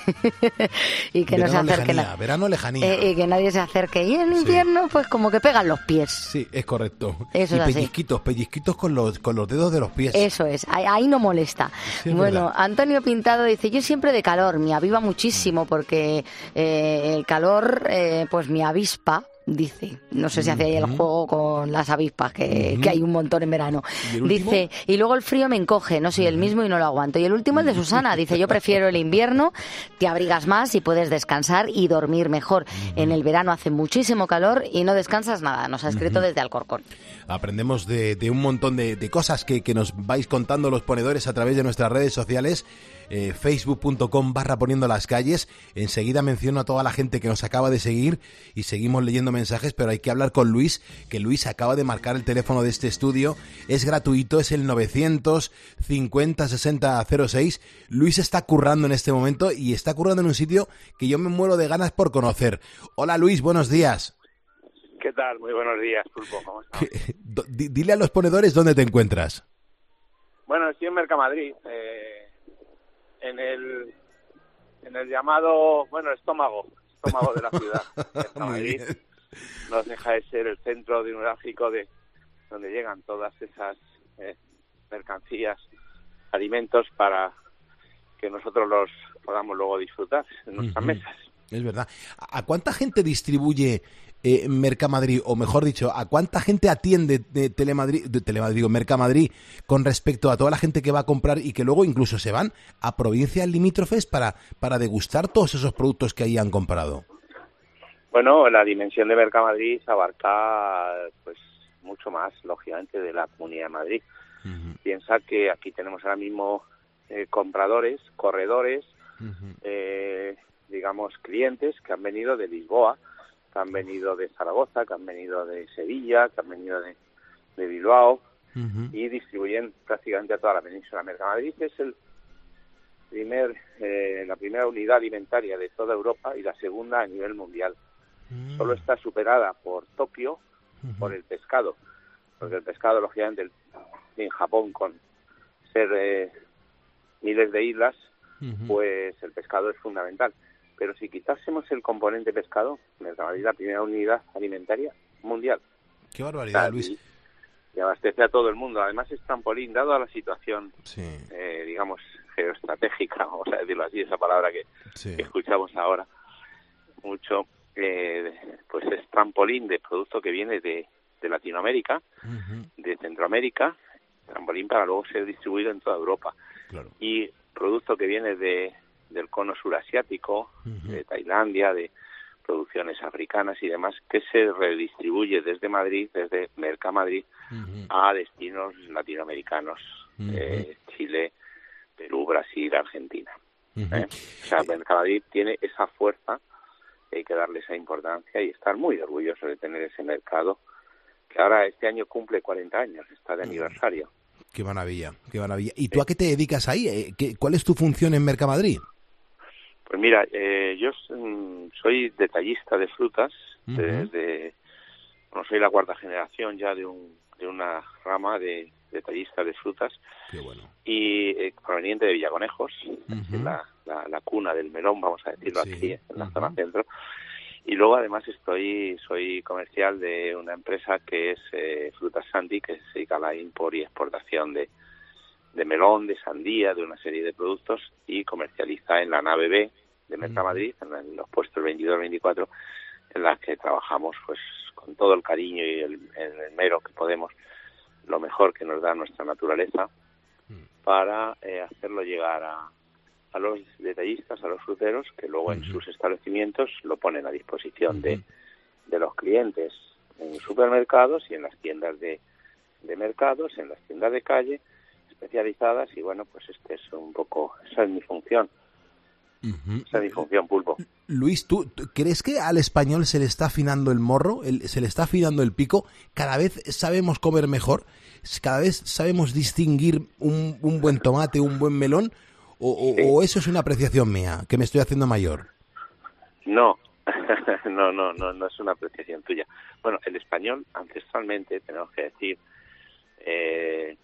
y que no se Verano acerque lejanía, verano lejanía. eh, y que nadie se acerque. Y en invierno, pues como que pegan los pies. Sí, es correcto. Eso y es así. pellizquitos, pellizquitos con los, con los dedos de los pies. Eso es, ahí, ahí no molesta. Sí, bueno, verdad. Antonio Pintado dice, yo siempre de calor, me aviva muchísimo porque eh, el calor eh, pues me avispa. Dice, no sé si hace ahí el juego con las avispas, que, que hay un montón en verano. ¿Y el? Dice, y luego el frío me encoge, no soy el mismo y no lo aguanto. Y el último es de Susana, dice, yo prefiero el invierno, te abrigas más y puedes descansar y dormir mejor. En el verano hace muchísimo calor y no descansas nada, nos ha escrito desde Alcorcón. Aprendemos de, un montón de, cosas que, que nos vais contando los ponedores a través de nuestras redes sociales. eh, facebook.com barra poniendo las calles. Enseguida menciono a toda la gente que nos acaba de seguir y seguimos leyendo mensajes, pero hay que hablar con Luis, que Luis acaba de marcar el teléfono de este estudio. Es gratuito, es el 950 60 06. Luis está currando en este momento y está currando en un sitio que yo me muero de ganas por conocer. Hola Luis, buenos días. ¿Qué tal? Muy buenos días, Pulpo. ¿Cómo estás? Dile a los ponedores dónde te encuentras. Bueno, estoy en Mercamadrid, eh, en el en el llamado, bueno, estómago, estómago de la ciudad. Mercamadrid no deja de ser el centro neurálgico de donde llegan todas esas eh, mercancías, alimentos para que nosotros los podamos luego disfrutar en nuestras mesas. Es verdad. ¿A a cuánta gente distribuye eh, Mercamadrid, o mejor dicho, a cuánta gente atiende de Telemadrid, de Telemadrid, digo, Mercamadrid, con respecto a toda la gente que va a comprar y que luego incluso se van a provincias limítrofes para, para degustar todos esos productos que ahí han comprado? Bueno, la dimensión de Mercamadrid abarca pues mucho más, lógicamente, de la Comunidad de Madrid. Piensa que aquí tenemos ahora mismo eh, compradores, corredores, eh, digamos, clientes que han venido de Lisboa, que han venido de Zaragoza, que han venido de Sevilla, que han venido de, de Bilbao y distribuyen prácticamente a toda la península. Mercamadrid es el primer, eh, la primera unidad alimentaria de toda Europa y la segunda a nivel mundial. Solo está superada por Tokio por el pescado, porque el pescado, lógicamente, en Japón, con ser eh, miles de islas, pues el pescado es fundamental. Pero si quitásemos el componente pescado, Mercamadrid es la primera unidad alimentaria mundial. Qué barbaridad, Luis. Y, y abastece a todo el mundo. Además es trampolín, dado a la situación, Sí, eh, digamos, geoestratégica, vamos a decirlo así, esa palabra que, sí. que escuchamos ahora mucho, eh, pues es trampolín de producto que viene de, de Latinoamérica, de Centroamérica, trampolín para luego ser distribuido en toda Europa. Claro. Y producto que viene de, del cono surasiático, Ujú. de Tailandia, de producciones africanas y demás, que se redistribuye desde Madrid, desde Mercamadrid, Ujú. a destinos latinoamericanos, eh, Chile, Perú, Brasil, Argentina. ¿eh? O sea, Mercamadrid tiene esa fuerza hay que darle esa importancia y estar muy orgulloso de tener ese mercado que ahora este año cumple 40 años, está de aniversario. Qué maravilla, qué maravilla. ¿Y tú a qué te dedicas ahí? Eh, ¿qué- ¿Cuál es tu función en Mercamadrid? Pues mira, eh, yo mm, soy detallista de frutas, desde, bueno, soy la cuarta generación ya de, un, de una rama de, detallistas de frutas Qué bueno. y eh, proveniente de Villaconejos, Ujú. la, la, la cuna del melón, vamos a decirlo Sí, aquí, en la zona centro. Y luego además estoy soy comercial de una empresa que es eh, Frutas Sandy, que se dedica a la import y exportación de, de melón, de sandía, de una serie de productos y comercializa en la nave B de Mercamadrid, en, en los puestos 22-24, en las que trabajamos pues con todo el cariño y el, el esmero que podemos, lo mejor que nos da nuestra naturaleza, para eh, hacerlo llegar a, a los detallistas, a los fruteros, que luego en sus establecimientos lo ponen a disposición de, de los clientes en supermercados y en las tiendas de, de mercados, en las tiendas de calle especializadas y bueno, pues este es un poco, esa es mi función, Esa pulpo. Luis, ¿tú, tú crees que al español se le está afinando el morro, el- se le está afinando el pico? ¿Cada vez sabemos comer mejor? ¿Cada vez sabemos distinguir un, un buen tomate, un buen melón? O, o- o eso es una apreciación mía, que me estoy haciendo mayor? No, no, no, no, no es una apreciación tuya. Bueno, el español, ancestralmente, tenemos que decir, eh,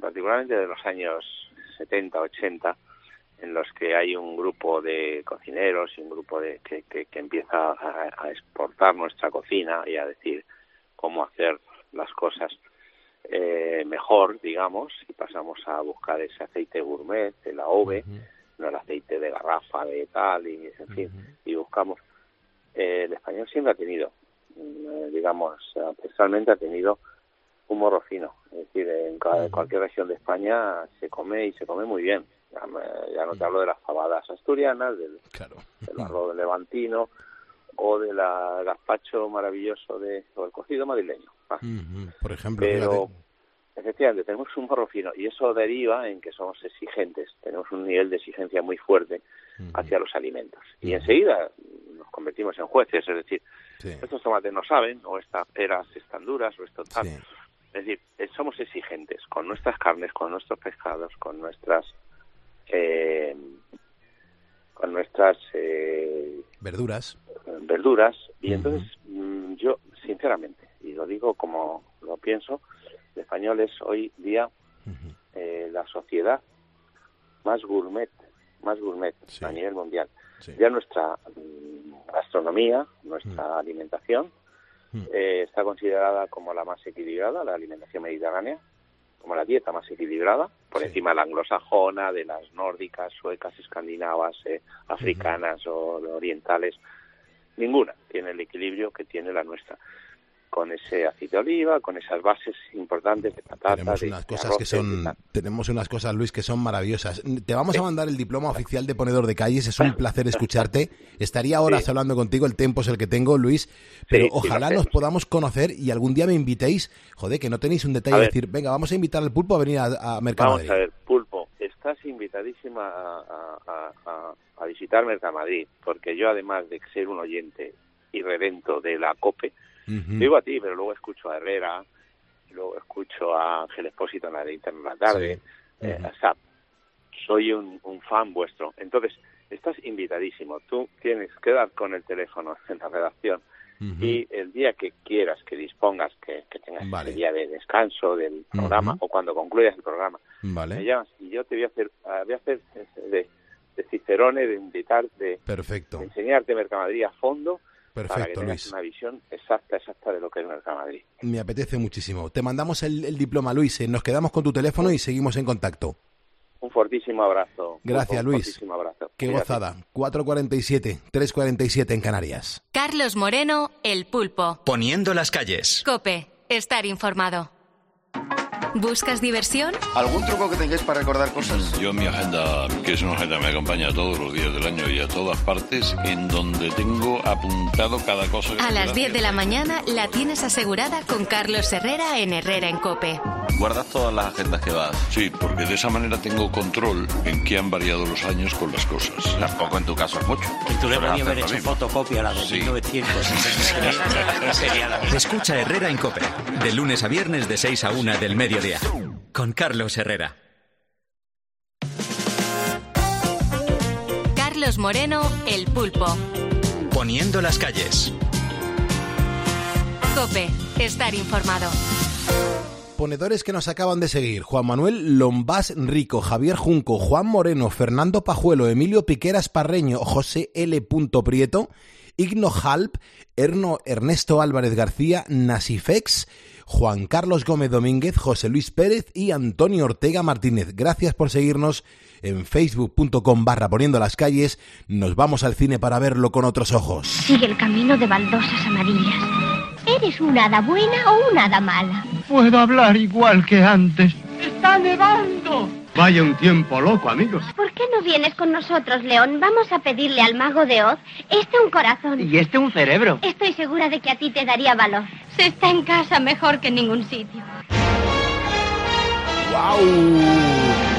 particularmente de los años 70, 80, en los que hay un grupo de cocineros y un grupo de que, que, que empieza a, a exportar nuestra cocina y a decir cómo hacer las cosas eh, mejor, digamos, y pasamos a buscar ese aceite gourmet, el AOVE, no el aceite de garrafa, de tal, y en fin, y buscamos. Eh, el español siempre ha tenido, eh, digamos, ancestralmente ha tenido un morro fino. Es decir, en cualquier región de España se come y se come muy bien. Ya, me- ya no te hablo de las fabadas asturianas, del, del arroz levantino o del gazpacho maravilloso de, o el cocido madrileño. Ah, Ujú, Por ejemplo, pero efectivamente tenemos un morro fino y eso deriva en que somos exigentes, tenemos un nivel de exigencia muy fuerte hacia los alimentos. Y enseguida nos convertimos en jueces, es decir, estos tomates no saben o estas peras están duras o esto tal. Es decir, eh, somos exigentes con nuestras carnes, con nuestros pescados, con nuestras eh, con nuestras eh, Verduras. verduras. Y entonces mm, yo sinceramente y lo digo como lo pienso el español es hoy día eh, la sociedad más gourmet más gourmet a nivel mundial. Ya nuestra mm, gastronomía nuestra alimentación eh, está considerada como la más equilibrada la alimentación mediterránea como la dieta más equilibrada por encima de la anglosajona de las nórdicas suecas escandinavas eh, africanas o orientales ninguna tiene el equilibrio que tiene la nuestra con ese aceite de oliva, con esas bases importantes de patata, Tenemos unas de cosas que son, tenemos unas cosas, Luis, que son maravillosas. Te vamos a mandar el diploma oficial de ponedor de calles. Es un placer escucharte. Estaría horas hablando contigo. El tiempo es el que tengo, Luis. Pero Sí, ojalá nos podamos conocer y algún día me invitéis. Joder, que no tenéis un detalle A de decir, venga, vamos a invitar al pulpo a venir a, a Mercamadrid. Vamos a ver, Pulpo, estás invitadísima a, a- a- visitar Mercamadrid, porque yo además de ser un oyente irredento de la COPE, Ujú. digo a ti, pero luego escucho a Herrera, luego escucho a Ángel Espósito en la de Internet la tarde, eh, o sea, soy un, un fan vuestro. Entonces, estás invitadísimo. Tú tienes que dar con el teléfono en la redacción y el día que quieras, que dispongas, que, que tengas el día de descanso del programa o cuando concluyas el programa, me Vale. llamas y yo te voy a hacer, ah, voy a hacer de, de cicerone, de invitar, de, Perfecto. de enseñarte Mercamadrid a fondo para que Perfecto, tengas Luis. una visión exacta, exacta de lo que es Mercamadrid. Me apetece muchísimo. Te mandamos el, el diploma, Luis. eh, Nos quedamos con tu teléfono y seguimos en contacto. Un fortísimo abrazo. Gracias, Un Luis. fortísimo abrazo. Qué Cuídate. gozada. 4.47, 3.47 en Canarias. Carlos Moreno, El Pulpo. Poniendo las calles. Cope, estar informado. ¿Buscas diversión? ¿Algún truco que tengáis para recordar cosas? Yo mi agenda, que es una agenda que me acompaña todos los días del año y a todas partes, en donde tengo apuntado cada cosa. que A las que 10 de la mañana la tienes asegurada con Carlos Herrera en Herrera en Cope. ¿Guardas todas las agendas que vas? Sí, porque de esa manera tengo control en qué han variado los años con las cosas. Tampoco en tu caso es mucho. Que tú le podías haber hecho mismo. fotocopia la de Sí. 1960. Sería la Escucha Herrera en Cope. De lunes a viernes de 6 a 1 del mediodía. Con Carlos Herrera. Carlos Moreno, El Pulpo. Poniendo las calles. Cope, estar informado. ponedores que nos acaban de seguir. Juan Manuel Lombás Rico, Javier Junco, Juan Moreno, Fernando Pajuelo, Emilio Piqueras Parreño, José L. Prieto, Igno Halp, Erno Ernesto Álvarez García, Nasifex, Juan Carlos Gómez Domínguez, José Luis Pérez y Antonio Ortega Martínez. Gracias por seguirnos en facebook.com barra poniendo las calles. Nos vamos al cine para verlo con otros ojos. Sigue el camino de baldosas amarillas. ¿Eres una hada buena o una hada mala? Puedo hablar igual que antes. ¡Está nevando! Vaya un tiempo loco, amigos. ¿Por qué no vienes con nosotros, León? Vamos a pedirle al mago de Oz este un corazón. Y este un cerebro. Estoy segura de que a ti te daría valor. Se está en casa mejor que en ningún sitio. ¡Wow!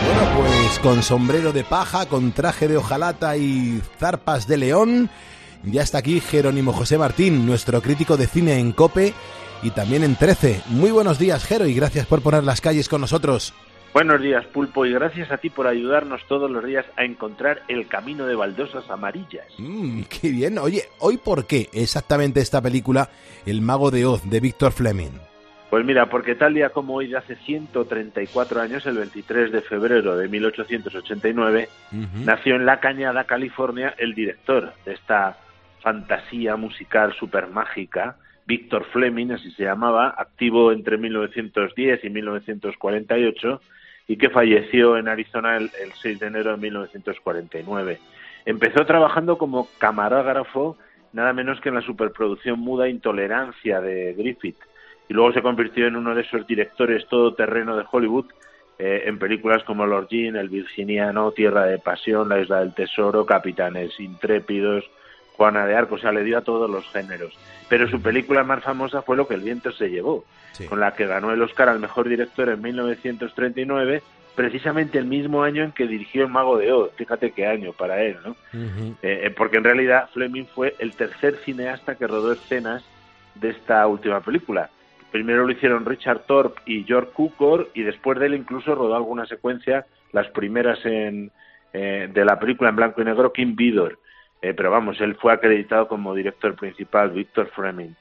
Bueno, pues con sombrero de paja, con traje de hojalata y zarpas de león, ya está aquí Jerónimo José Martín, nuestro crítico de cine en Cope y también en 13. Muy buenos días, Jero, y gracias por poner las calles con nosotros. Buenos días, Pulpo, y gracias a ti por ayudarnos todos los días a encontrar el camino de baldosas amarillas. Mmm, qué bien. Oye, ¿hoy por qué exactamente esta película, El Mago de Oz, de Víctor Fleming? Pues mira, porque tal día como hoy de hace 134 años, el 23 de febrero de 1889, nació en La Cañada, California, el director de esta fantasía musical super mágica, Víctor Fleming, así se llamaba, activo entre 1910 y 1948 y que falleció en Arizona el, 6 de enero de 1949. Empezó trabajando como camarógrafo nada menos que en la superproducción muda Intolerancia de Griffith y luego se convirtió en uno de esos directores todoterreno de Hollywood eh, en películas como Lord Jean, El Virginiano, Tierra de Pasión, La Isla del Tesoro, Capitanes Intrépidos, Juana de Arco, o sea, le dio a todos los géneros. Pero su película más famosa fue Lo que el viento se llevó, con la que ganó el Oscar al mejor director en 1939, precisamente el mismo año en que dirigió El Mago de Oz. Fíjate qué año para él, ¿no? Eh, eh, porque en realidad Fleming fue el tercer cineasta que rodó escenas de esta última película. Primero lo hicieron Richard Thorpe y George Cukor y después de él incluso rodó alguna secuencia, las primeras en, eh, de la película en blanco y negro, Kim Vidor. Eh, pero vamos, él fue acreditado como director principal, Victor Fleming.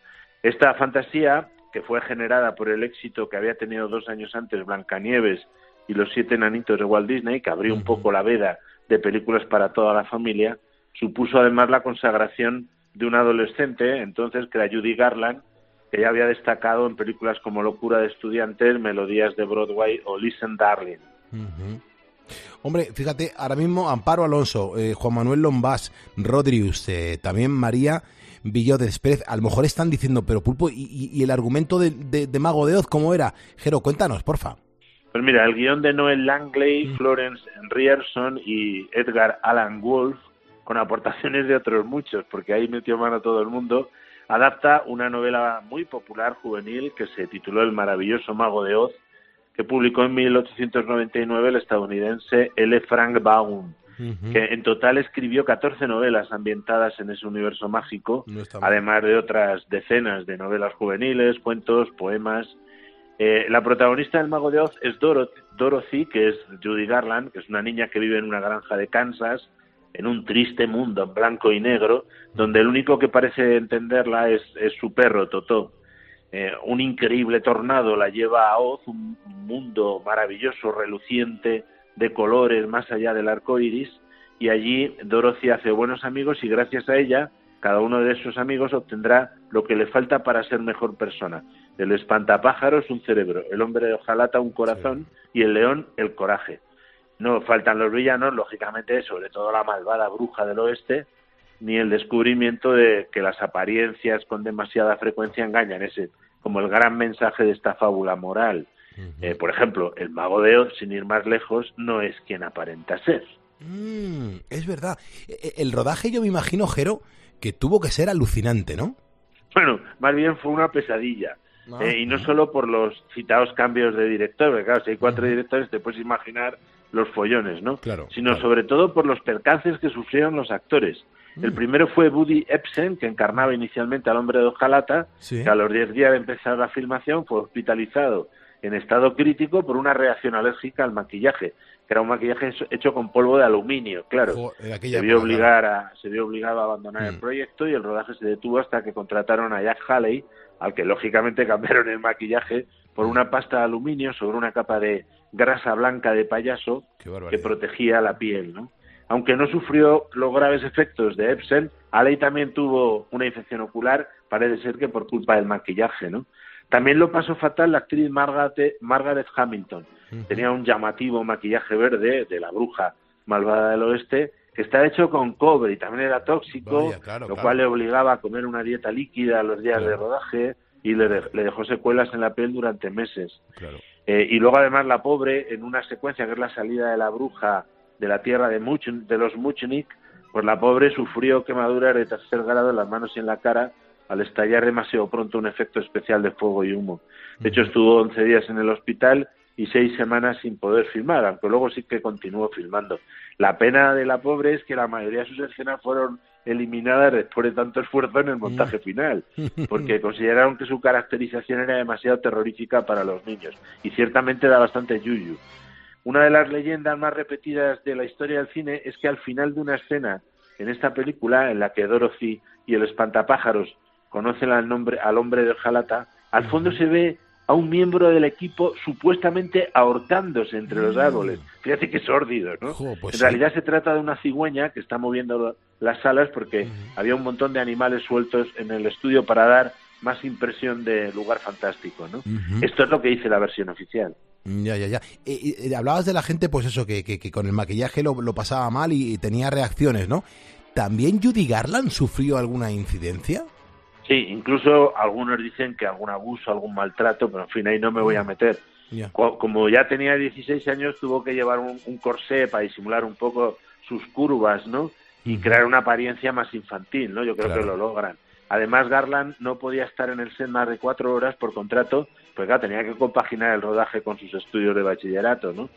Esta fantasía, que fue generada por el éxito que había tenido dos años antes Blancanieves y los siete enanitos de Walt Disney, que abrió un poco la veda de películas para toda la familia, supuso además la consagración de un adolescente, entonces que era Judy Garland, que ya había destacado en películas como Locura de Estudiantes, Melodías de Broadway o Listen Darling. Hombre, fíjate, ahora mismo Amparo Alonso, eh, Juan Manuel Lombás, Rodríguez, eh, también María Villó de Pérez, a lo mejor están diciendo, pero Pulpo, ¿y, el argumento de, Mago de Oz cómo era? Jero, cuéntanos, porfa. Pues mira, el guion de Noel Langley, mm. Florence Rierson y Edgar Allan Wolf, con aportaciones de otros muchos, porque ahí metió mano todo el mundo, adapta una novela muy popular juvenil que se tituló El maravilloso Mago de Oz, que publicó en 1899 el estadounidense L. Frank Baum, que en total escribió 14 novelas ambientadas en ese universo mágico, además de otras decenas de novelas juveniles, cuentos, poemas. Eh, la protagonista del Mago de Oz es Dorothy, que es Judy Garland, que es una niña que vive en una granja de Kansas, en un triste mundo en blanco y negro, donde el único que parece entenderla es, es su perro, Totó. Eh, un increíble tornado la lleva a Oz, un mundo maravilloso, reluciente, de colores más allá del arco iris, y allí Dorothy hace buenos amigos y gracias a ella cada uno de esos amigos obtendrá lo que le falta para ser mejor persona. El espantapájaros un cerebro, el hombre de hojalata un corazón y el león el coraje. No faltan los villanos, lógicamente, sobre todo la malvada bruja del oeste, ni el descubrimiento de que las apariencias con demasiada frecuencia engañan, ese como el gran mensaje de esta fábula moral. Eh, por ejemplo, el mago de Oz, sin ir más lejos, no es quien aparenta ser. Mm, es verdad. E, e, el rodaje, yo me imagino, Jero, que tuvo que ser alucinante, ¿no? Bueno, más bien fue una pesadilla. Ah, eh, y no solo por los citados cambios de director, porque claro, si hay cuatro directores te puedes imaginar los follones, ¿no? Claro. Sino sobre todo por los percances que sufrieron los actores. El mm. primero fue Buddy Epson, que encarnaba inicialmente al hombre de Ojalata, que a los 10 días de empezar la filmación fue hospitalizado en estado crítico por una reacción alérgica al maquillaje, que era un maquillaje hecho con polvo de aluminio, claro. se, vio obligar a, se vio obligado a abandonar el mm. proyecto y el rodaje se detuvo hasta que contrataron a Jack Haley, al que lógicamente cambiaron el maquillaje por una pasta de aluminio sobre una capa de grasa blanca de payaso que protegía la piel, ¿no? Aunque no sufrió los graves efectos de Epson, Aley también tuvo una infección ocular, parece ser que por culpa del maquillaje, ¿no? También lo pasó fatal la actriz Margaret, Margaret Hamilton. Tenía un llamativo maquillaje verde de la bruja malvada del oeste que está hecho con cobre y también era tóxico, lo cual le obligaba a comer una dieta líquida los días de rodaje y le, le, dejó secuelas en la piel durante meses. Eh, y luego además la pobre, en una secuencia que es la salida de la bruja de la tierra de, Much, de los Muchnik, pues la pobre sufrió quemaduras de tercer grado en las manos y en la cara al estallar demasiado pronto un efecto especial de fuego y humo. De hecho, estuvo 11 días en el hospital y seis semanas sin poder filmar, aunque luego sí que continuó filmando. La pena de la pobre es que la mayoría de sus escenas fueron eliminadas después de tanto esfuerzo en el montaje final, porque consideraron que su caracterización era demasiado terrorífica para los niños y ciertamente da bastante yuyu. Una de las leyendas más repetidas de la historia del cine es que al final de una escena en esta película, en la que Dorothy y el espantapájaros conocen al, nombre, al hombre del Jalata, al fondo se ve a un miembro del equipo supuestamente ahorcándose entre los árboles. Fíjate qué sórdido, ¿no? pues en realidad se trata de una cigüeña que está moviendo las alas porque había un montón de animales sueltos en el estudio para dar más impresión de lugar fantástico, ¿no? Esto es lo que dice la versión oficial. Ya, ya, ya. Eh, eh, hablabas de la gente, pues eso, que, que, con el maquillaje lo, pasaba mal y, tenía reacciones, ¿no? ¿También Judy Garland sufrió alguna incidencia? Sí, incluso algunos dicen que algún abuso, algún maltrato, pero en fin, ahí no me voy a meter. Como ya tenía 16 años, tuvo que llevar un, corsé para disimular un poco sus curvas, ¿no? Y crear una apariencia más infantil, ¿no? Yo creo que lo logran. Además, Garland no podía estar en el set más de cuatro horas por contrato, pues claro, tenía que compaginar el rodaje con sus estudios de bachillerato, ¿no?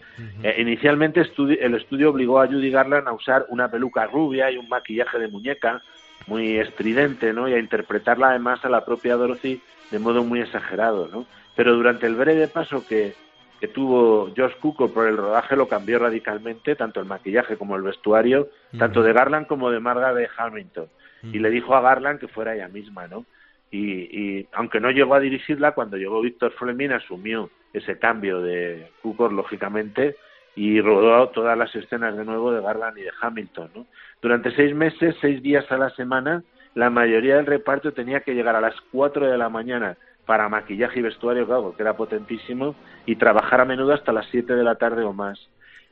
Eh, inicialmente el estudio obligó a Judy Garland a usar una peluca rubia y un maquillaje de muñeca muy estridente, ¿no? Y a interpretarla además a la propia Dorothy de modo muy exagerado, ¿no? Pero durante el breve paso que, que tuvo Josh Cooker por el rodaje lo cambió radicalmente, tanto el maquillaje como el vestuario, tanto de Garland como de Marga de Hamilton y le dijo a Garland que fuera ella misma, ¿no? Y, aunque no llegó a dirigirla, cuando llegó Víctor Fleming asumió ese cambio de Cooper, lógicamente, y rodó todas las escenas de nuevo de Garland y de Hamilton, ¿no? Durante seis meses, seis días a la semana, la mayoría del reparto tenía que llegar a las cuatro de la mañana para maquillaje y vestuario, claro, que era potentísimo, y trabajar a menudo hasta las siete de la tarde o más.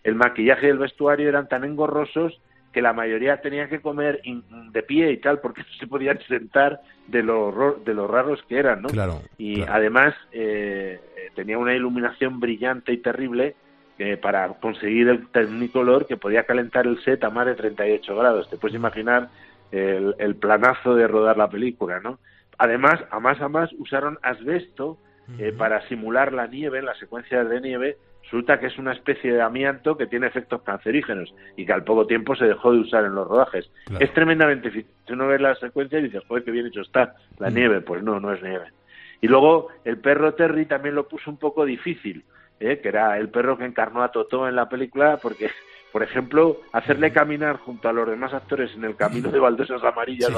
El maquillaje y el vestuario eran tan engorrosos que la mayoría tenía que comer de pie y tal, porque no se podían sentar de lo, de lo raros que eran, ¿no? Claro, y además eh, tenía una iluminación brillante y terrible eh, para conseguir el Technicolor que podía calentar el set a más de 38 grados. Te puedes imaginar el, el planazo de rodar la película, ¿no? Además, a más a más usaron asbesto eh, para simular la nieve, las secuencias de nieve, resulta que es una especie de amianto que tiene efectos cancerígenos y que al poco tiempo se dejó de usar en los rodajes. Es tremendamente difícil. Si uno ve la secuencia y dices, joder, qué bien hecho está la mm. nieve. Pues no, no es nieve. Y luego el perro Terry también lo puso un poco difícil, ¿eh? que era el perro que encarnó a Totó en la película, porque, por ejemplo, hacerle caminar junto a los demás actores en el camino de baldosas amarillas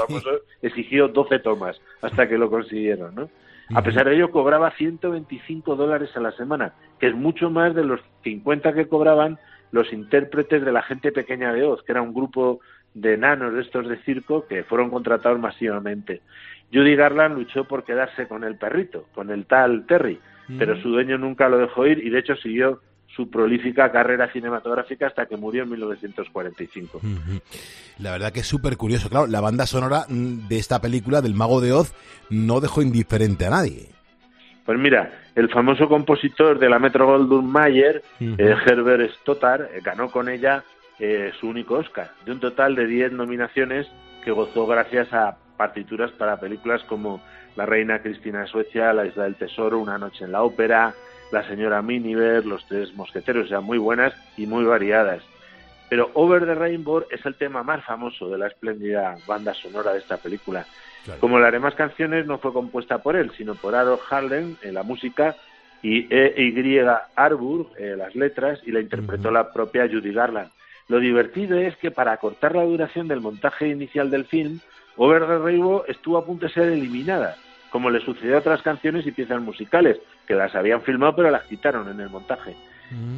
exigió 12 tomas hasta que lo consiguieron, ¿no? A pesar de ello, cobraba 125 dólares a la semana, que es mucho más de los 50 que cobraban los intérpretes de la gente pequeña de Oz, que era un grupo de enanos de estos de circo que fueron contratados masivamente. Judy Garland luchó por quedarse con el perrito, con el tal Terry, pero su dueño nunca lo dejó ir y de hecho siguió su prolífica carrera cinematográfica hasta que murió en 1945. La verdad que es súper curioso. Claro, la banda sonora mm, de esta película, del Mago de Oz, no dejó indiferente a nadie. Pues mira, el famoso compositor de la Metro Goldwyn Mayer, eh, Herbert Stoddard, eh, ganó con ella eh, su único Oscar, de un total de 10 nominaciones que gozó gracias a partituras para películas como La Reina Cristina de Suecia, La Isla del Tesoro, Una Noche en la Ópera, la señora Miniver, Los Tres Mosqueteros, o sea, muy buenas y muy variadas. Pero Over the Rainbow es el tema más famoso de la espléndida banda sonora de esta película. Como la demás canciones no fue compuesta por él, sino por Aaron Harlan en la música y E.Y. Arbour en las letras y la interpretó la propia Judy Garland. Lo divertido es que para acortar la duración del montaje inicial del film, Over the Rainbow estuvo a punto de ser eliminada como le sucedió a otras canciones y piezas musicales, que las habían filmado pero las quitaron en el montaje.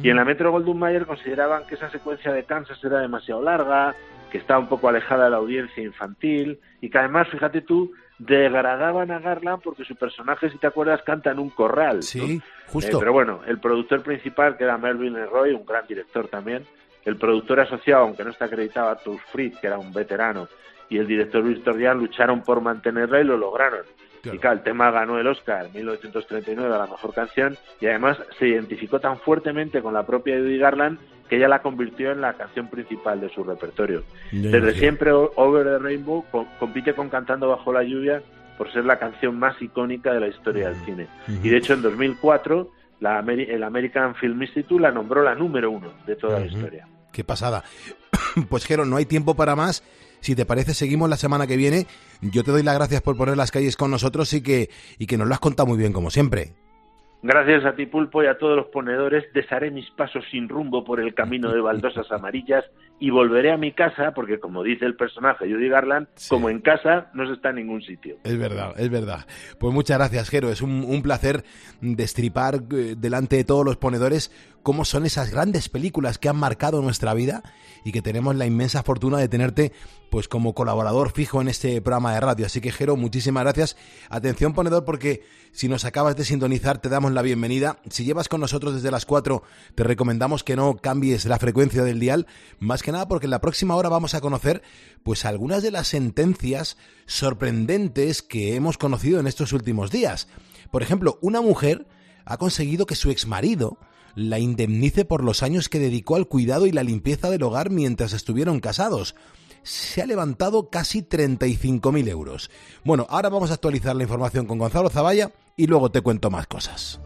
Y en la Metro Goldwyn Mayer consideraban que esa secuencia de Kansas era demasiado larga, que estaba un poco alejada de la audiencia infantil y que además, fíjate tú, degradaban a Garland porque su personaje, si te acuerdas, canta en un corral. Sí, ¿no? justo. Eh, pero bueno, el productor principal, que era Melvin Leroy, un gran director también, el productor asociado, aunque no está acreditado, Arthur Fritz, que era un veterano, y el director Víctor Jan lucharon por mantenerla y lo lograron. Y claro, el tema ganó el Oscar en 1939 a la mejor canción y además se identificó tan fuertemente con la propia Judy Garland que ella la convirtió en la canción principal de su repertorio. Desde imagino. siempre Over the Rainbow co- compite con Cantando bajo la lluvia por ser la canción más icónica de la historia del cine. Ujú. Y de hecho en 2004 la Ameri- el American Film Institute la nombró la número uno de toda la Ujú. historia. Qué pasada. Pues Jero, no hay tiempo para más. Si te parece, seguimos la semana que viene. Yo te doy las gracias por poner las calles con nosotros y que, y que nos lo has contado muy bien, como siempre. Gracias a ti, Pulpo, y a todos los ponedores, desharé mis pasos sin rumbo por el camino de baldosas amarillas y volveré a mi casa, porque como dice el personaje Judy Garland, como en casa no se está en ningún sitio. Es verdad, es verdad. Pues muchas gracias, Jero. Es un, un placer destripar eh, delante de todos los ponedores cómo son esas grandes películas que han marcado nuestra vida y que tenemos la inmensa fortuna de tenerte pues como colaborador fijo en este programa de radio. Así que, Jero, muchísimas gracias. Atención, ponedor, porque si nos acabas de sintonizar, te damos la bienvenida. Si llevas con nosotros desde las 4, te recomendamos que no cambies la frecuencia del dial, más que nada porque en la próxima hora vamos a conocer pues algunas de las sentencias sorprendentes que hemos conocido en estos últimos días. Por ejemplo, una mujer ha conseguido que su exmarido la indemnice por los años que dedicó al cuidado y la limpieza del hogar mientras estuvieron casados. Se ha levantado casi 35.000 euros. Bueno, ahora vamos a actualizar la información con Gonzalo Zavalla y luego te cuento más cosas.